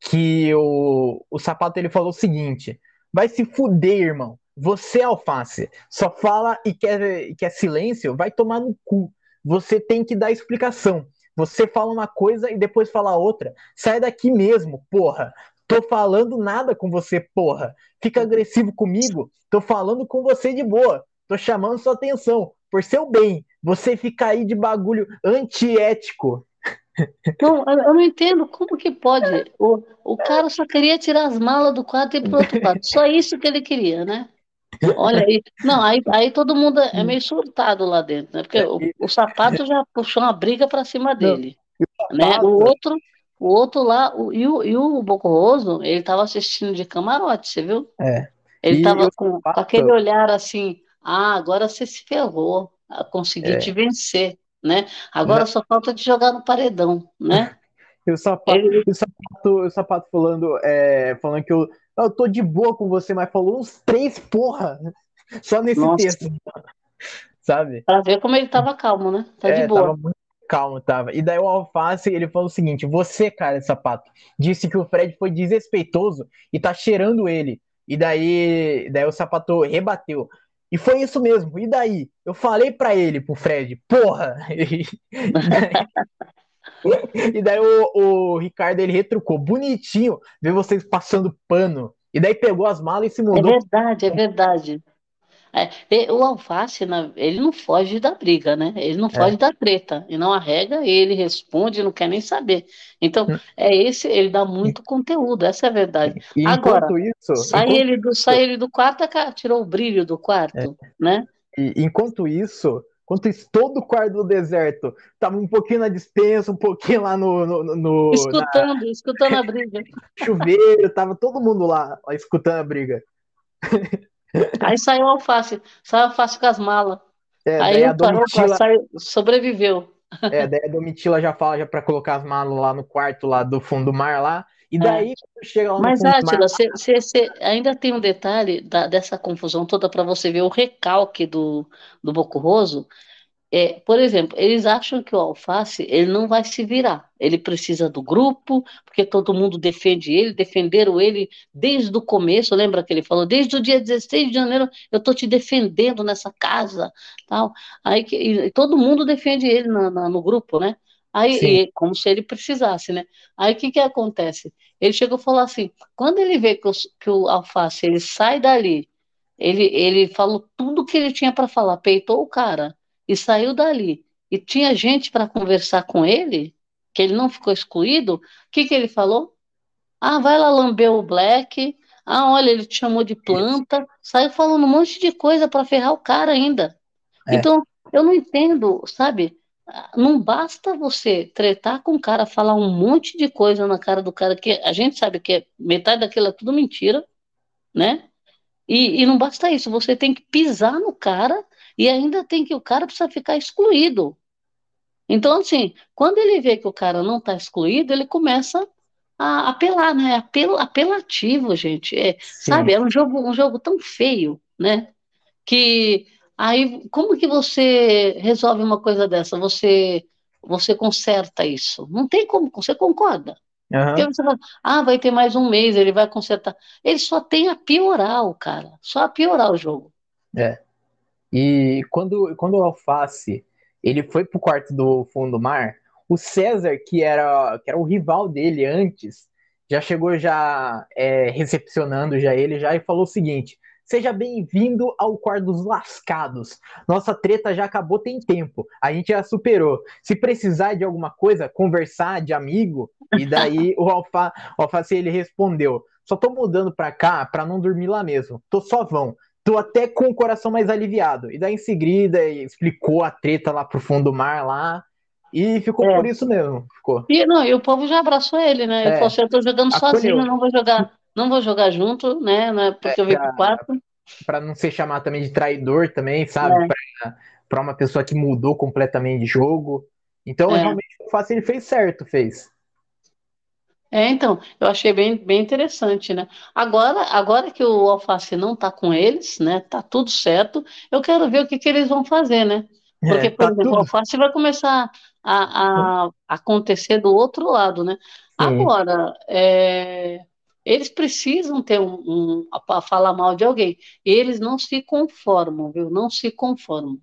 Que o, o Sapato ele falou o seguinte: vai se fuder, irmão. Você, alface, só fala e quer, quer silêncio, vai tomar no cu. Você tem que dar explicação. Você fala uma coisa e depois fala outra. Sai daqui mesmo, porra. Tô falando nada com você, porra. Fica agressivo comigo. Tô falando com você de boa. Tô chamando sua atenção. Por seu bem. Você fica aí de bagulho antiético. Não, eu não entendo como que pode. O, o cara só queria tirar as malas do quarto e ir pro outro quarto. Só isso que ele queria, né? Olha aí, não, aí, aí todo mundo é meio surtado lá dentro, né? Porque o, o sapato já puxou uma briga para cima dele, não, né? O outro, o outro lá, o, e, o, e o Bocoroso, ele tava assistindo de camarote, você viu? É. Ele e tava com, com, aquele olhar assim, ah, agora você se ferrou, consegui é. te vencer, né? Agora só falta te jogar no paredão, né? E o sapato, ele... o sapato, o sapato falando, é, falando que eu eu tô de boa com você, mas falou uns três porra. Só nesse Nossa. texto. Sabe? Pra ver como ele tava calmo, né? Tá é, de boa. Tava muito calmo, tava. E daí o Alface, ele falou o seguinte: você, cara, de sapato, disse que o Fred foi desrespeitoso e tá cheirando ele. E daí, daí o sapato rebateu. E foi isso mesmo. E daí? Eu falei para ele, pro Fred, porra! E daí, e daí o, o, Ricardo ele retrucou, bonitinho, ver vocês passando pano. E daí pegou as malas e se mudou. É verdade, é verdade. É, o Alface, ele não foge da briga, né? Ele não foge é. da treta. E não arrega, ele responde, não quer nem saber. Então, hum. é esse, ele dá muito conteúdo, essa é a verdade. E Agora, isso, sai, enquanto... ele do, sai ele do quarto, tirou o brilho do quarto, é. né? E, enquanto isso, Enquanto isso, todo o quarto do deserto tava um pouquinho na dispensa, um pouquinho lá no. no, no escutando, na... escutando a briga. Chuveiro, tava todo mundo lá, lá escutando a briga. Aí saiu o alface, saiu alface com as malas. É, Aí a Domitila... saiu, sobreviveu. É, daí a Domitila já fala já para colocar as malas lá no quarto lá do fundo do mar lá. E é. daí, é. chega lá Mas, Átila, você ainda tem um detalhe da, dessa confusão toda para você ver o recalque do, do Bocurroso. É, por exemplo, eles acham que o Alface ele não vai se virar. Ele precisa do grupo, porque todo mundo defende ele, defenderam ele desde o começo. Lembra que ele falou? Desde o dia 16 de janeiro eu estou te defendendo nessa casa. tal. Aí que, e, todo mundo defende ele na, na, no grupo, né? Aí, como se ele precisasse, né? Aí o que que acontece? Ele chegou e falou assim: quando ele vê que o, que o alface ele sai dali, ele, ele falou tudo que ele tinha para falar, peitou o cara e saiu dali. E tinha gente para conversar com ele, que ele não ficou excluído. O que que ele falou? Ah, vai lá lamber o Black. Ah, olha, ele te chamou de planta. Saiu falando um monte de coisa para ferrar o cara ainda. É. Então, eu não entendo, sabe? Não basta você tretar com o cara, falar um monte de coisa na cara do cara, que a gente sabe que é, metade daquilo é tudo mentira, né? E, e não basta isso, você tem que pisar no cara e ainda tem que o cara precisa ficar excluído. Então, assim, quando ele vê que o cara não está excluído, ele começa a apelar, né? Apel, apelativo, gente. É, sabe, é um jogo, um jogo tão feio, né? Que Aí, como que você resolve uma coisa dessa? Você você conserta isso? Não tem como, você concorda? Uhum. Você fala, ah, vai ter mais um mês, ele vai consertar. Ele só tem a piorar o cara, só a piorar o jogo. É. E quando, quando o Alface ele foi pro quarto do fundo do mar, o César, que era, que era o rival dele antes, já chegou já é, recepcionando já ele já e falou o seguinte: Seja bem-vindo ao quarto dos lascados. Nossa treta já acabou tem tempo. A gente já superou. Se precisar de alguma coisa, conversar de amigo, e daí o Alfa, o Alface ele respondeu: "Só tô mudando pra cá pra não dormir lá mesmo. Tô só vão. Tô até com o coração mais aliviado." E daí em seguida explicou a treta lá pro fundo do mar lá. E ficou é. por isso mesmo. Ficou. E, não, e o povo já abraçou ele, né? Ele é. falou assim: eu tô jogando Acolheu. sozinho, não vou jogar não vou jogar junto, né? É porque é, eu vim pro quatro. Para não ser chamado também de traidor também, sabe? É. Para uma pessoa que mudou completamente de jogo. Então, é. realmente, o Fácil ele fez certo, fez. É, então, eu achei bem, bem interessante, né? Agora, agora que o Alface não tá com eles, né? Tá tudo certo, eu quero ver o que, que eles vão fazer, né? É, porque, é, por tá exemplo, tudo... o Alface vai começar a, a, acontecer do outro lado, né? Sim. Agora, é, eles precisam ter um, um para falar mal de alguém. Eles não se conformam, viu? Não se conformam.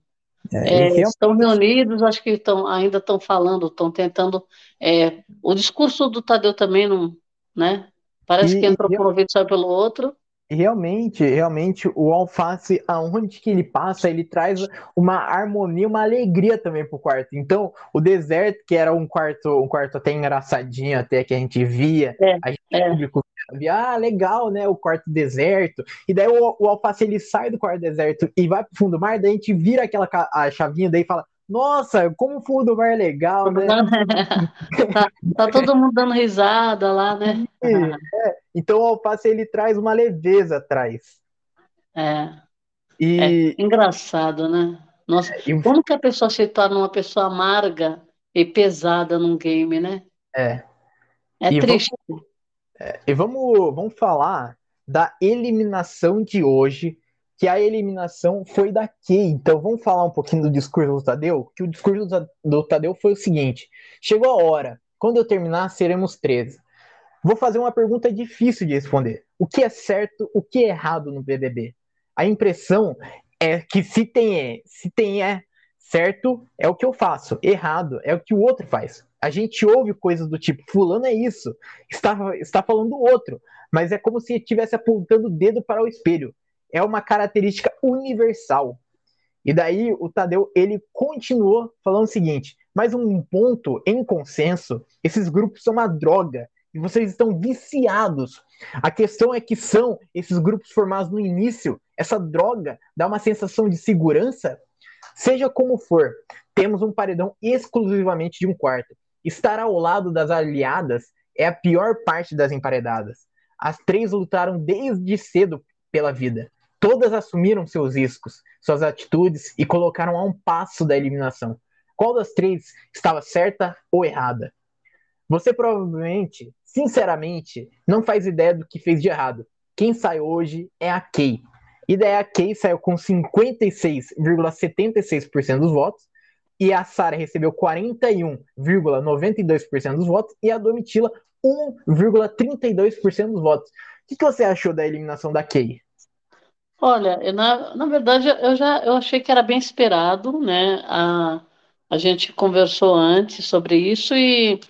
É, é, estão reunidos, acho que estão, ainda estão falando, estão tentando. É, o discurso do Tadeu também não, né? Parece e, que entrou por um ouvido saiu pelo outro. Realmente, realmente, o alface, aonde que ele passa, ele traz uma harmonia, uma alegria também pro quarto. Então, o deserto, que era um quarto, um quarto até engraçadinho, até que a gente via, é, a gente é. público via, ah, legal, né? O quarto deserto. E daí o, o alface ele sai do quarto deserto e vai pro fundo do mar, daí a gente vira aquela a chavinha daí e fala: nossa, como o fundo do mar é legal, né? tá, tá, todo mundo dando risada lá, né? É, então o alface ele traz uma leveza atrás. É. E... É engraçado, né? Nossa, é, como que a pessoa se torna uma pessoa amarga e pesada num game, né? É. É e triste. Vamos, é, e vamos, vamos falar da eliminação de hoje que a eliminação foi da Kay. Então vamos falar um pouquinho do discurso do Tadeu, que o discurso do Tadeu foi o seguinte: chegou a hora, quando eu terminar, seremos 13. Vou fazer uma pergunta difícil de responder. O que é certo, o que é errado no BBB? A impressão é que se tem se tem é certo, é o que eu faço, errado é o que o outro faz. A gente ouve coisas do tipo, fulano é isso, está, está falando o outro, mas é como se estivesse apontando o dedo para o espelho é uma característica universal. E daí o Tadeu ele continuou falando o seguinte: mais um ponto em consenso, esses grupos são uma droga e vocês estão viciados. A questão é que são esses grupos formados no início, essa droga dá uma sensação de segurança. Seja como for, temos um paredão exclusivamente de um quarto. Estar ao lado das aliadas é a pior parte das emparedadas. As três lutaram desde cedo pela vida. Todas assumiram seus riscos, suas atitudes e colocaram a um passo da eliminação. Qual das três estava certa ou errada? Você provavelmente, sinceramente, não faz ideia do que fez de errado. Quem sai hoje é a Kay. E daí a Kay saiu com 56,76% dos votos, e a Sara recebeu 41,92% dos votos, e a Domitila 1,32% dos votos. O que, que você achou da eliminação da Kay? Olha, eu, na, na verdade, eu já eu achei que era bem esperado, né? A, A gente conversou antes sobre isso e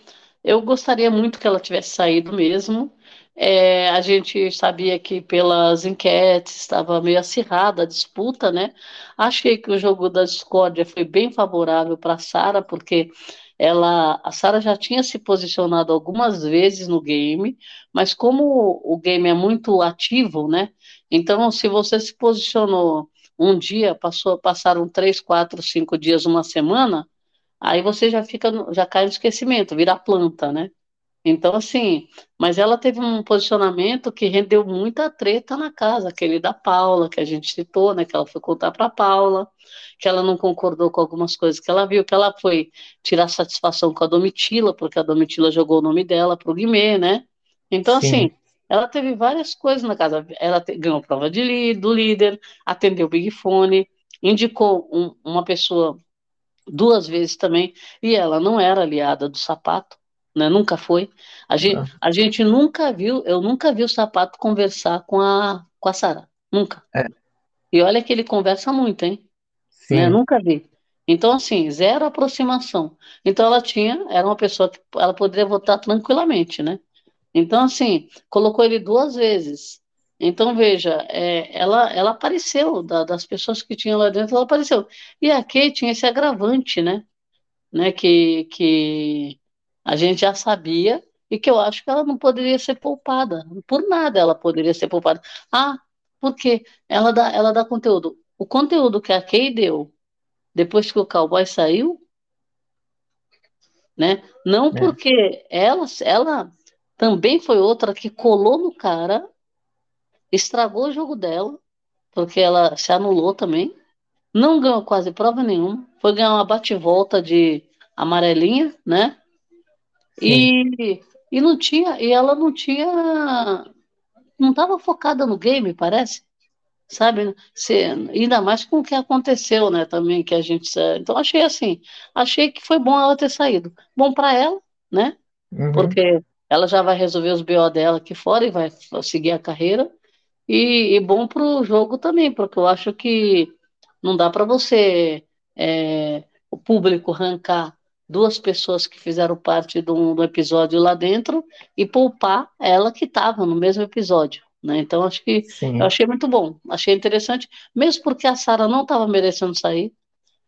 eu gostaria muito que ela tivesse saído mesmo. É, a gente sabia que pelas enquetes estava meio acirrada a disputa, né? Achei que o jogo da discórdia foi bem favorável para a Sara, porque ela, a Sara já tinha se posicionado algumas vezes no game, mas como o game é muito ativo, né? Então, se você se posicionou um dia, passou, passaram três, quatro, cinco dias, uma semana, aí você já fica, já cai no esquecimento, vira planta, né? Então, assim, mas ela teve um posicionamento que rendeu muita treta na casa, aquele da Paula, que a gente citou, né? Que ela foi contar para Paula, que ela não concordou com algumas coisas que ela viu, que ela foi tirar satisfação com a Domitila, porque a Domitila jogou o nome dela para o Guimê, né? Então, Sim. assim, ela teve várias coisas na casa. Ela te, ganhou prova de, do líder, atendeu o Big Fone, indicou um, uma pessoa duas vezes também, e ela não era aliada do sapato, né? Nunca foi. A gente, ah. a gente nunca viu, eu nunca vi o sapato conversar com a, com a Sara. Nunca. É. E olha que ele conversa muito, hein? Sim. Né? Nunca vi. Então, assim, zero aproximação. Então, ela tinha, era uma pessoa que ela poderia votar tranquilamente, né? Então, assim, colocou ele duas vezes. Então, veja, é, ela, ela apareceu, da, das pessoas que tinham lá dentro, ela apareceu. E a Kate tinha esse agravante, né? né? Que, que a gente já sabia e que eu acho que ela não poderia ser poupada. Por nada ela poderia ser poupada. Ah, porque ela dá, ela dá conteúdo. O conteúdo que a Kay deu depois que o cowboy saiu, né? Não é. porque ela, ela também foi outra que colou no cara, estragou o jogo dela, porque ela se anulou também, não ganhou quase prova nenhuma, foi ganhar uma bate-volta de amarelinha, né? E, e não tinha, e ela não tinha, não estava focada no game, parece, sabe? Se, ainda mais com o que aconteceu, né? Também que a gente, então achei assim, achei que foi bom ela ter saído, bom para ela, né? Uhum. Porque ela já vai resolver os BO dela aqui fora e vai seguir a carreira. E, e bom para o jogo também, porque eu acho que não dá para você, é, o público, arrancar duas pessoas que fizeram parte do, do episódio lá dentro e poupar ela que estava no mesmo episódio. Né? Então, acho que Sim. eu achei muito bom, achei interessante, mesmo porque a Sara não estava merecendo sair.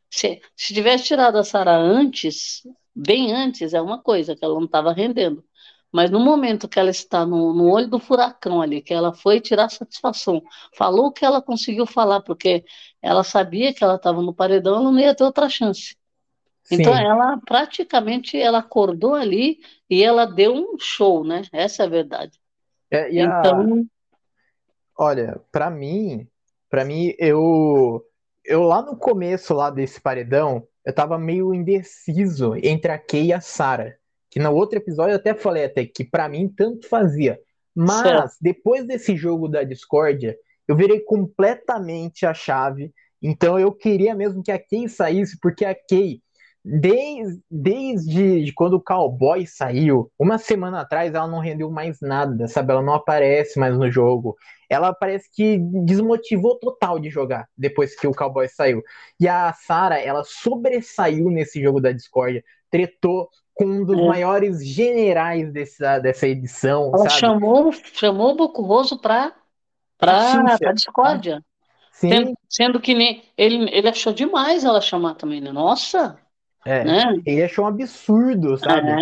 Se, se tivesse tirado a Sara antes, bem antes, é uma coisa, que ela não estava rendendo. Mas no momento que ela está no, no, olho do furacão ali, que ela foi tirar satisfação, falou o que ela conseguiu falar, porque ela sabia que ela estava no paredão, ela não ia ter outra chance. Então Sim. ela praticamente ela acordou ali e ela deu um show, né? Essa é a verdade. É, então, a... olha, para mim, para mim eu eu lá no começo lá desse paredão, eu tava meio indeciso entre a Kay e a Sara que no outro episódio eu até falei até que para mim tanto fazia. Mas certo. depois desse jogo da discórdia, eu virei completamente a chave. Então eu queria mesmo que a Kay saísse, porque a Kay, desde, desde quando o Cowboy saiu, uma semana atrás ela não rendeu mais nada, sabe? Ela não aparece mais no jogo. Ela parece que desmotivou total de jogar depois que o Cowboy saiu. E a Sarah, ela sobressaiu nesse jogo da discórdia, tretou com um dos é. maiores generais dessa, dessa edição. Ela sabe? chamou, chamou o Bocurroso para para discórdia. Sim. Sendo, sendo, que nem, ele, ele achou demais ela chamar também, né? Nossa! É, né? ele achou um absurdo, sabe? É.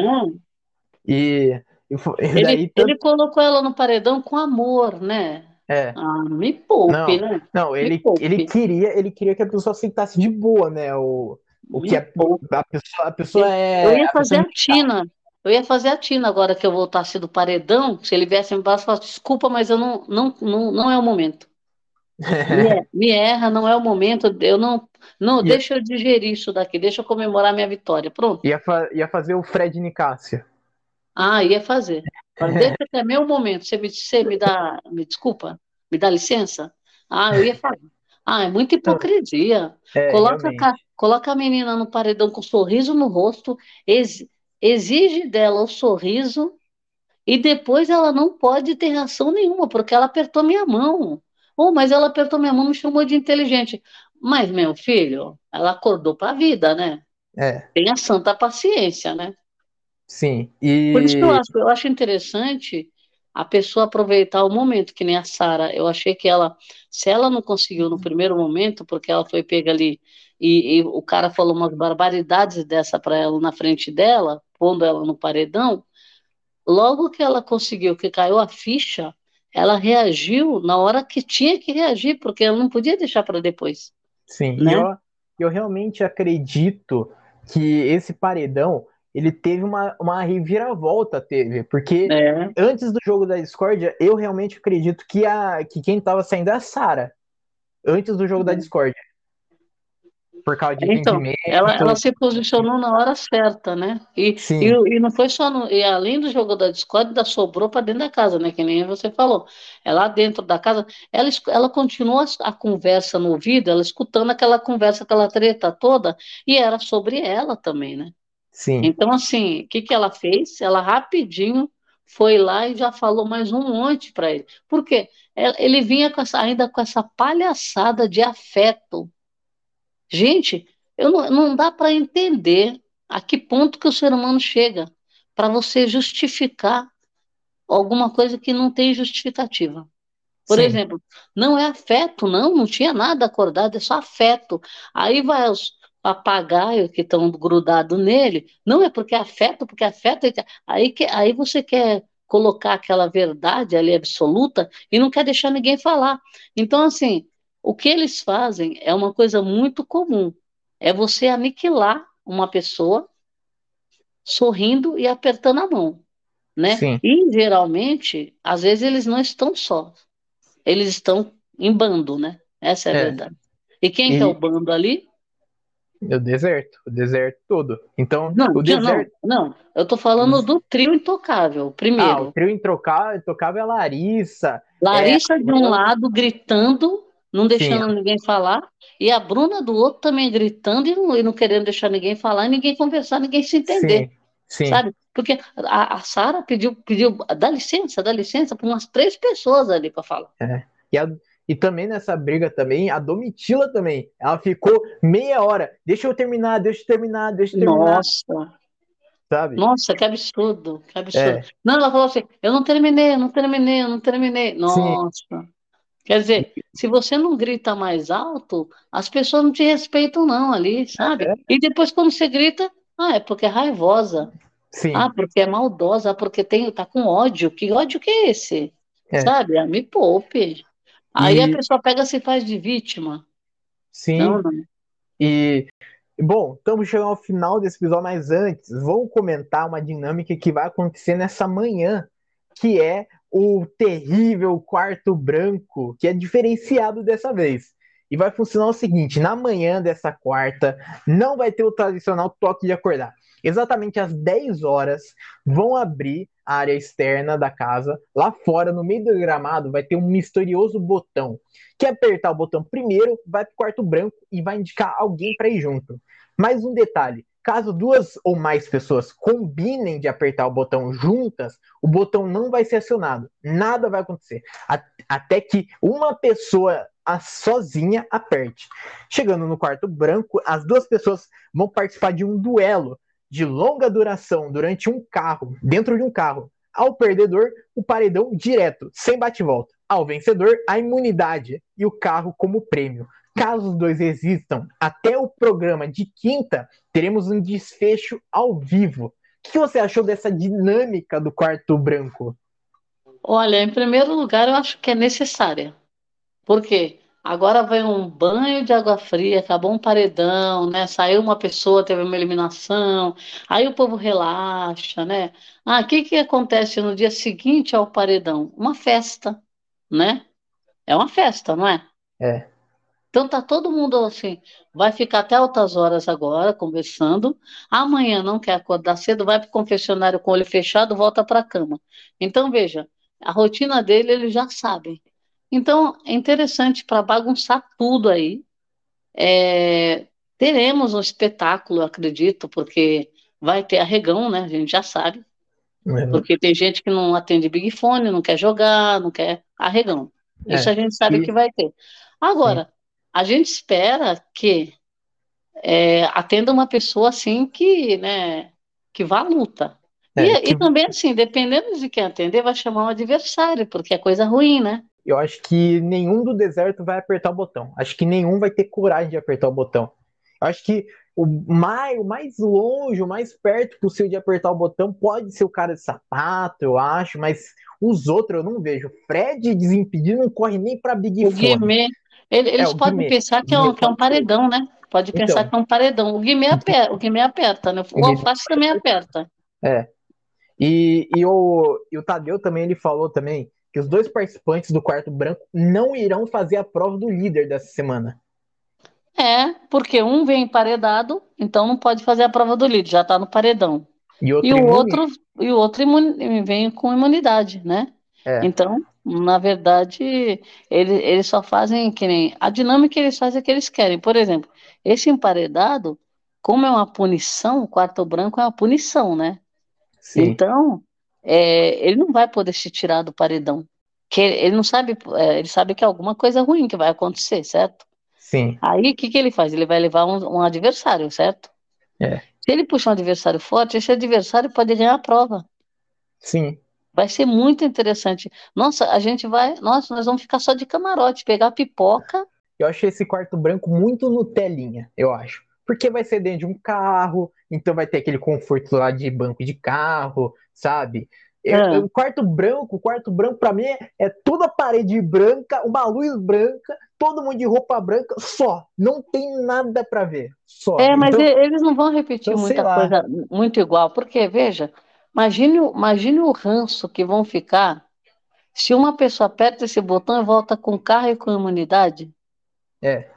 E, e, ele, daí, ele colocou ela no paredão com amor, né? É. Ah, me poupe, não, né? Não, ele, ele queria, ele queria que a pessoa aceitasse de boa, né? O, o que é, a pessoa, a pessoa é. Eu ia fazer a, a Tina. Eu ia fazer a Tina agora que eu voltasse do paredão. Se ele viesse me falar, desculpa, mas eu não, não, não, não é o momento. me, me, erra, não é o momento. Eu não. Não, ia, deixa eu digerir isso daqui, deixa eu comemorar minha vitória. Pronto. Ia, fa ia fazer o Fred Nicásio. Ah, ia fazer. Mas deixa que é meu momento. Você me, você me dá. Me desculpa? Me dá licença? Ah, eu ia fazer. Ah, é muita hipocrisia. É, coloca, a, coloca a menina no paredão com um sorriso no rosto, ex, exige dela o sorriso e depois ela não pode ter reação nenhuma, porque ela apertou minha mão. Oh, mas ela apertou minha mão e me chamou de inteligente. Mas, meu filho, ela acordou para a vida, né? É. Tenha santa paciência, né? Sim. E... Por isso que eu acho, eu acho interessante a pessoa aproveitar o momento, que nem a Sara. Eu achei que ela, se ela não conseguiu no primeiro momento, porque ela foi pega ali e, e o cara falou umas barbaridades dessa para ela na frente dela, pondo ela no paredão, logo que ela conseguiu, que caiu a ficha, ela reagiu na hora que tinha que reagir, porque ela não podia deixar para depois. Sim, né? e eu, eu realmente acredito que esse paredão ele teve uma, uma reviravolta, teve, porque É. antes do jogo da discórdia, eu realmente acredito que, a, que quem tava saindo é a Sarah. Antes do jogo da discórdia. Por causa de Então, ela, ela se posicionou na hora certa, né? E, Sim. e, e não foi só no, e além do jogo da Discord, ainda sobrou para dentro da casa, né? Que nem você falou. É lá dentro da casa, ela, ela continuou a, conversa no ouvido, ela escutando aquela conversa, aquela treta toda, e era sobre ela também, né? Sim, Então, assim, o que que ela fez? Ela rapidinho foi lá e já falou mais um monte para ele. Por quê? Ela- Ele vinha com essa- ainda com essa palhaçada de afeto. Gente, eu não, não dá para entender a que ponto que o ser humano chega para você justificar alguma coisa que não tem justificativa. Por sim, exemplo, não é afeto, não, não tinha nada acordado, é só afeto. Aí vai os papagaios que estão grudados nele, não é porque é afeto, porque afeto, é aí, que, aí você quer colocar aquela verdade ali absoluta e não quer deixar ninguém falar. Então, assim, o que eles fazem é uma coisa muito comum, é você aniquilar uma pessoa sorrindo e apertando a mão, né? sim, E geralmente, às vezes eles não estão só, eles estão em bando, né? Essa é a É. verdade. E quem que é E- o bando ali? o deserto, o deserto todo. Então, Não, o tinha- não, deserto. não. Eu tô falando do trio intocável, Ah, o primeiro. trio intocável, intocável é a Larissa. Larissa de um lado gritando, não deixando ninguém falar, e a Bruna do outro também gritando e não, e não querendo deixar ninguém falar, e ninguém conversar, ninguém se entender, Sim, sim, sabe? Porque a, a Sara pediu, pediu, dá licença, dá licença para umas três pessoas ali para falar. E, a- e também nessa briga também, a Domitila também. Ela ficou meia hora. Deixa eu terminar, deixa eu terminar, deixa eu terminar, Nossa, sabe? nossa, que absurdo, que absurdo. É. Não, ela falou assim, eu não terminei, eu não terminei, eu não terminei. Nossa. Quer dizer, se você não grita mais alto, as pessoas não te respeitam não ali, sabe? É. E depois quando você grita, ah, é porque é raivosa, Sim, ah, porque é maldosa, porque tem, tá com ódio. Que ódio que é esse? É. Sabe? Ah, me poupe. Aí E- a pessoa pega e se faz de vítima. sim. Não, não. E, bom, estamos chegando ao final desse episódio, mas antes, vamos comentar uma dinâmica que vai acontecer nessa manhã, que é o terrível quarto branco, que é diferenciado dessa vez. E vai funcionar o seguinte: na manhã dessa quarta, não vai ter o tradicional toque de acordar. Exatamente às 10 horas, vão abrir a área externa da casa. Lá fora, no meio do gramado, vai ter um misterioso botão. Quer apertar o botão primeiro, vai para o quarto branco e vai indicar alguém para ir junto. Mais um detalhe: caso duas ou mais pessoas combinem de apertar o botão juntas, o botão não vai ser acionado. Nada vai acontecer. Até que uma pessoa sozinha aperte. Chegando no quarto branco, as duas pessoas vão participar de um duelo de longa duração durante um carro, dentro de um carro. Ao perdedor, o paredão direto, sem bate-volta. Ao vencedor, a imunidade e o carro como prêmio. Caso os dois existam, até o programa de quinta, teremos um desfecho ao vivo. O que você achou dessa dinâmica do quarto branco? Olha, em primeiro lugar, eu acho que é necessária. Por quê? Agora vai um banho de água fria, acabou um paredão, né? Saiu uma pessoa, teve uma eliminação, aí o povo relaxa, né? Ah, o que que acontece no dia seguinte ao paredão? Uma festa, né? É uma festa, não é? É. Então tá todo mundo assim, vai ficar até altas horas agora conversando. Amanhã não quer acordar cedo, vai para o confessionário com o olho fechado, volta para a cama. Então veja, a rotina dele eles já sabem. Então é interessante para bagunçar tudo aí. É, teremos um espetáculo, acredito, porque vai ter arregão, né? A gente já sabe. Porque tem gente que não atende Big Fone, não quer jogar, não quer arregão. Isso É, a gente sabe e- que vai ter. Agora, a gente espera que é, atenda uma pessoa assim que, né, que vá à luta. É, e, que... e, também, assim, dependendo de quem atender, vai chamar um adversário, porque é coisa ruim, né? Eu acho que nenhum do deserto vai apertar o botão. Acho que nenhum vai ter coragem de apertar o botão. Eu acho que o mais, o mais longe, o mais perto possível de apertar o botão pode ser o cara de sapato, eu acho, mas os outros eu não vejo. Fred desimpedido não corre nem para Big ele, eles é, podem Guimê. pensar que é, um, que é um paredão, né? Pode então, pensar que é um paredão. O Guimê aperta, o Guimê aperta né? O Alface também aperta. É. E, e, o, e o Tadeu também, ele falou também que os dois participantes do quarto branco não irão fazer a prova do líder dessa semana. É, porque um vem emparedado, então não pode fazer a prova do líder, já está no paredão. E, e o outro e o outro vem com imunidade, né? É. Então, na verdade, eles, eles só fazem que nem. A dinâmica eles fazem é que eles querem. Por exemplo, esse emparedado, como é uma punição, o quarto branco é uma punição, né? Sim. Então, é, ele não vai poder se tirar do paredão. Que ele não sabe, é, ele sabe que é alguma coisa ruim que vai acontecer, certo? Sim. Aí o que, que ele faz? Ele vai levar um, um adversário, certo? É. Se ele puxar um adversário forte, esse adversário pode ganhar a prova. Sim. Vai ser muito interessante. Nossa, a gente vai. Nossa, nós vamos ficar só de camarote, pegar pipoca. Eu achei esse quarto branco muito Nutelinha, eu acho. Porque vai ser dentro de um carro, então vai ter aquele conforto lá de banco de carro, sabe? É. O quarto branco, o quarto branco para mim é, toda a parede branca, uma luz branca, todo mundo de roupa branca, só. Não tem nada para ver, só. É, mas então, eles não vão repetir então, muita coisa muito igual, porque veja, imagine, imagine o ranço que vão ficar se uma pessoa aperta esse botão e volta com carro e com imunidade. É.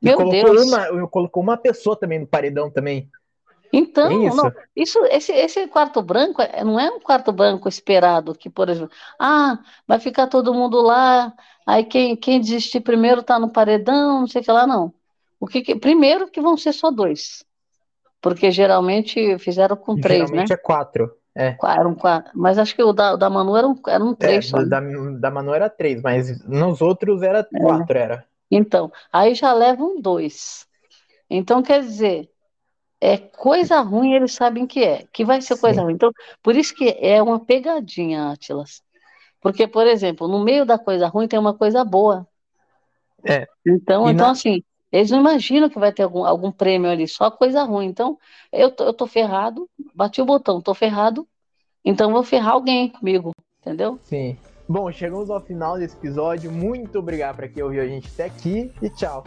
Meu Deus. Uma, colocou uma pessoa também no paredão também. Então, isso? Não, isso, esse, esse quarto branco é, não é um quarto branco esperado, que, por exemplo, ah, vai ficar todo mundo lá, aí quem, quem desistir primeiro está no paredão, não sei o que lá, não. O que, que primeiro que vão ser só dois, porque geralmente fizeram com três, né? Geralmente é quatro. É. Eram quatro, mas acho que o da, da Manu eram, eram três é, só. Né? Da, da Manu era três, mas nos outros era é. quatro, era. Então, aí já levam dois. Então, quer dizer, é coisa ruim, eles sabem que é, que vai ser Sim. coisa ruim. Então, por isso que é uma pegadinha, Atlas. Porque, por exemplo, no meio da coisa ruim tem uma coisa boa. É. Então, então na... assim, eles não imaginam que vai ter algum, algum prêmio ali, só coisa ruim. Então, eu tô, eu tô ferrado, bati o botão, tô ferrado, então vou ferrar alguém comigo, entendeu? Sim. Bom, chegamos ao final desse episódio. Muito obrigado para quem ouviu a gente até aqui e tchau.